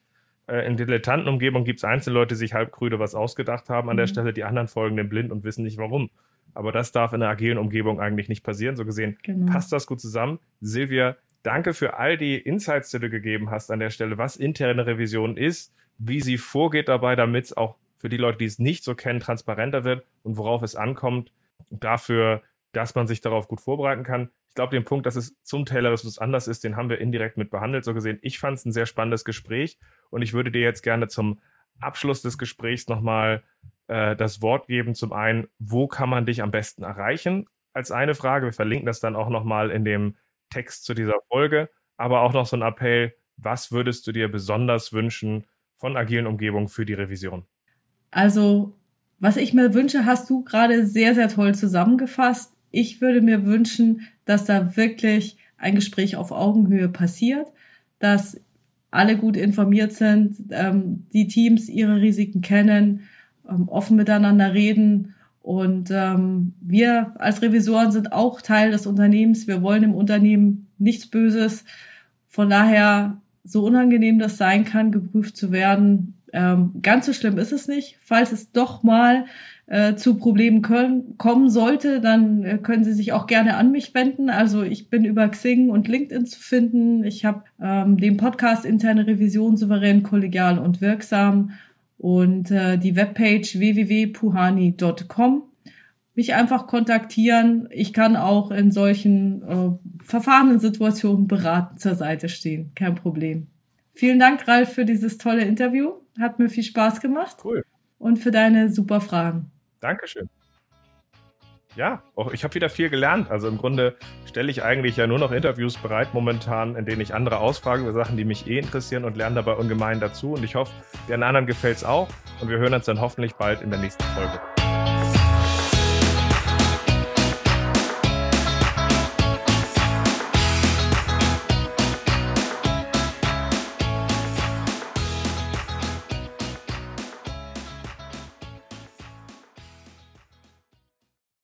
äh, in Dilettantenumgebung gibt es Einzelleute, die sich halb krüde was ausgedacht haben an mhm. der Stelle, die anderen folgen dem blind und wissen nicht warum. Aber das darf in einer agilen Umgebung eigentlich nicht passieren. So gesehen genau. passt das gut zusammen. Silvia, danke für all die Insights, die du gegeben hast an der Stelle, was interne Revision ist, wie sie vorgeht dabei, damit es auch für die Leute, die es nicht so kennen, transparenter wird und worauf es ankommt. Dafür, dass man sich darauf gut vorbereiten kann. Ich glaube, den Punkt, dass es zum Taylorismus anders ist, den haben wir indirekt mit behandelt. So gesehen, ich fand es ein sehr spannendes Gespräch und ich würde dir jetzt gerne zum Abschluss des Gesprächs nochmal äh, das Wort geben. Zum einen, wo kann man dich am besten erreichen? Als eine Frage. Wir verlinken das dann auch nochmal in dem Text zu dieser Folge. Aber auch noch so ein Appell, was würdest du dir besonders wünschen von agilen Umgebungen für die Revision? Also, was ich mir wünsche, hast du gerade sehr, sehr toll zusammengefasst. Ich würde mir wünschen, dass da wirklich ein Gespräch auf Augenhöhe passiert, dass alle gut informiert sind, ähm, die Teams ihre Risiken kennen, ähm, offen miteinander reden. Und ähm, wir als Revisoren sind auch Teil des Unternehmens. Wir wollen im Unternehmen nichts Böses. Von daher, so unangenehm das sein kann, geprüft zu werden, ähm, ganz so schlimm ist es nicht. Falls es doch mal äh, zu Problemen können, kommen sollte, dann äh, können Sie sich auch gerne an mich wenden. Also ich bin über Xing und LinkedIn zu finden. Ich habe ähm, den Podcast Interne Revision souverän, kollegial und wirksam und äh, die Webpage www.puhani.com. Mich einfach kontaktieren. Ich kann auch in solchen äh, verfahrenen Situationen beratend zur Seite stehen. Kein Problem. Vielen Dank, Ralf, für dieses tolle Interview. Hat mir viel Spaß gemacht. Cool. Und für deine super Fragen. Dankeschön. Ja, auch ich habe wieder viel gelernt. Also im Grunde stelle ich eigentlich ja nur noch Interviews bereit momentan, in denen ich andere ausfrage über Sachen, die mich eh interessieren und lerne dabei ungemein dazu. Und ich hoffe, den anderen gefällt es auch. Und wir hören uns dann hoffentlich bald in der nächsten Folge.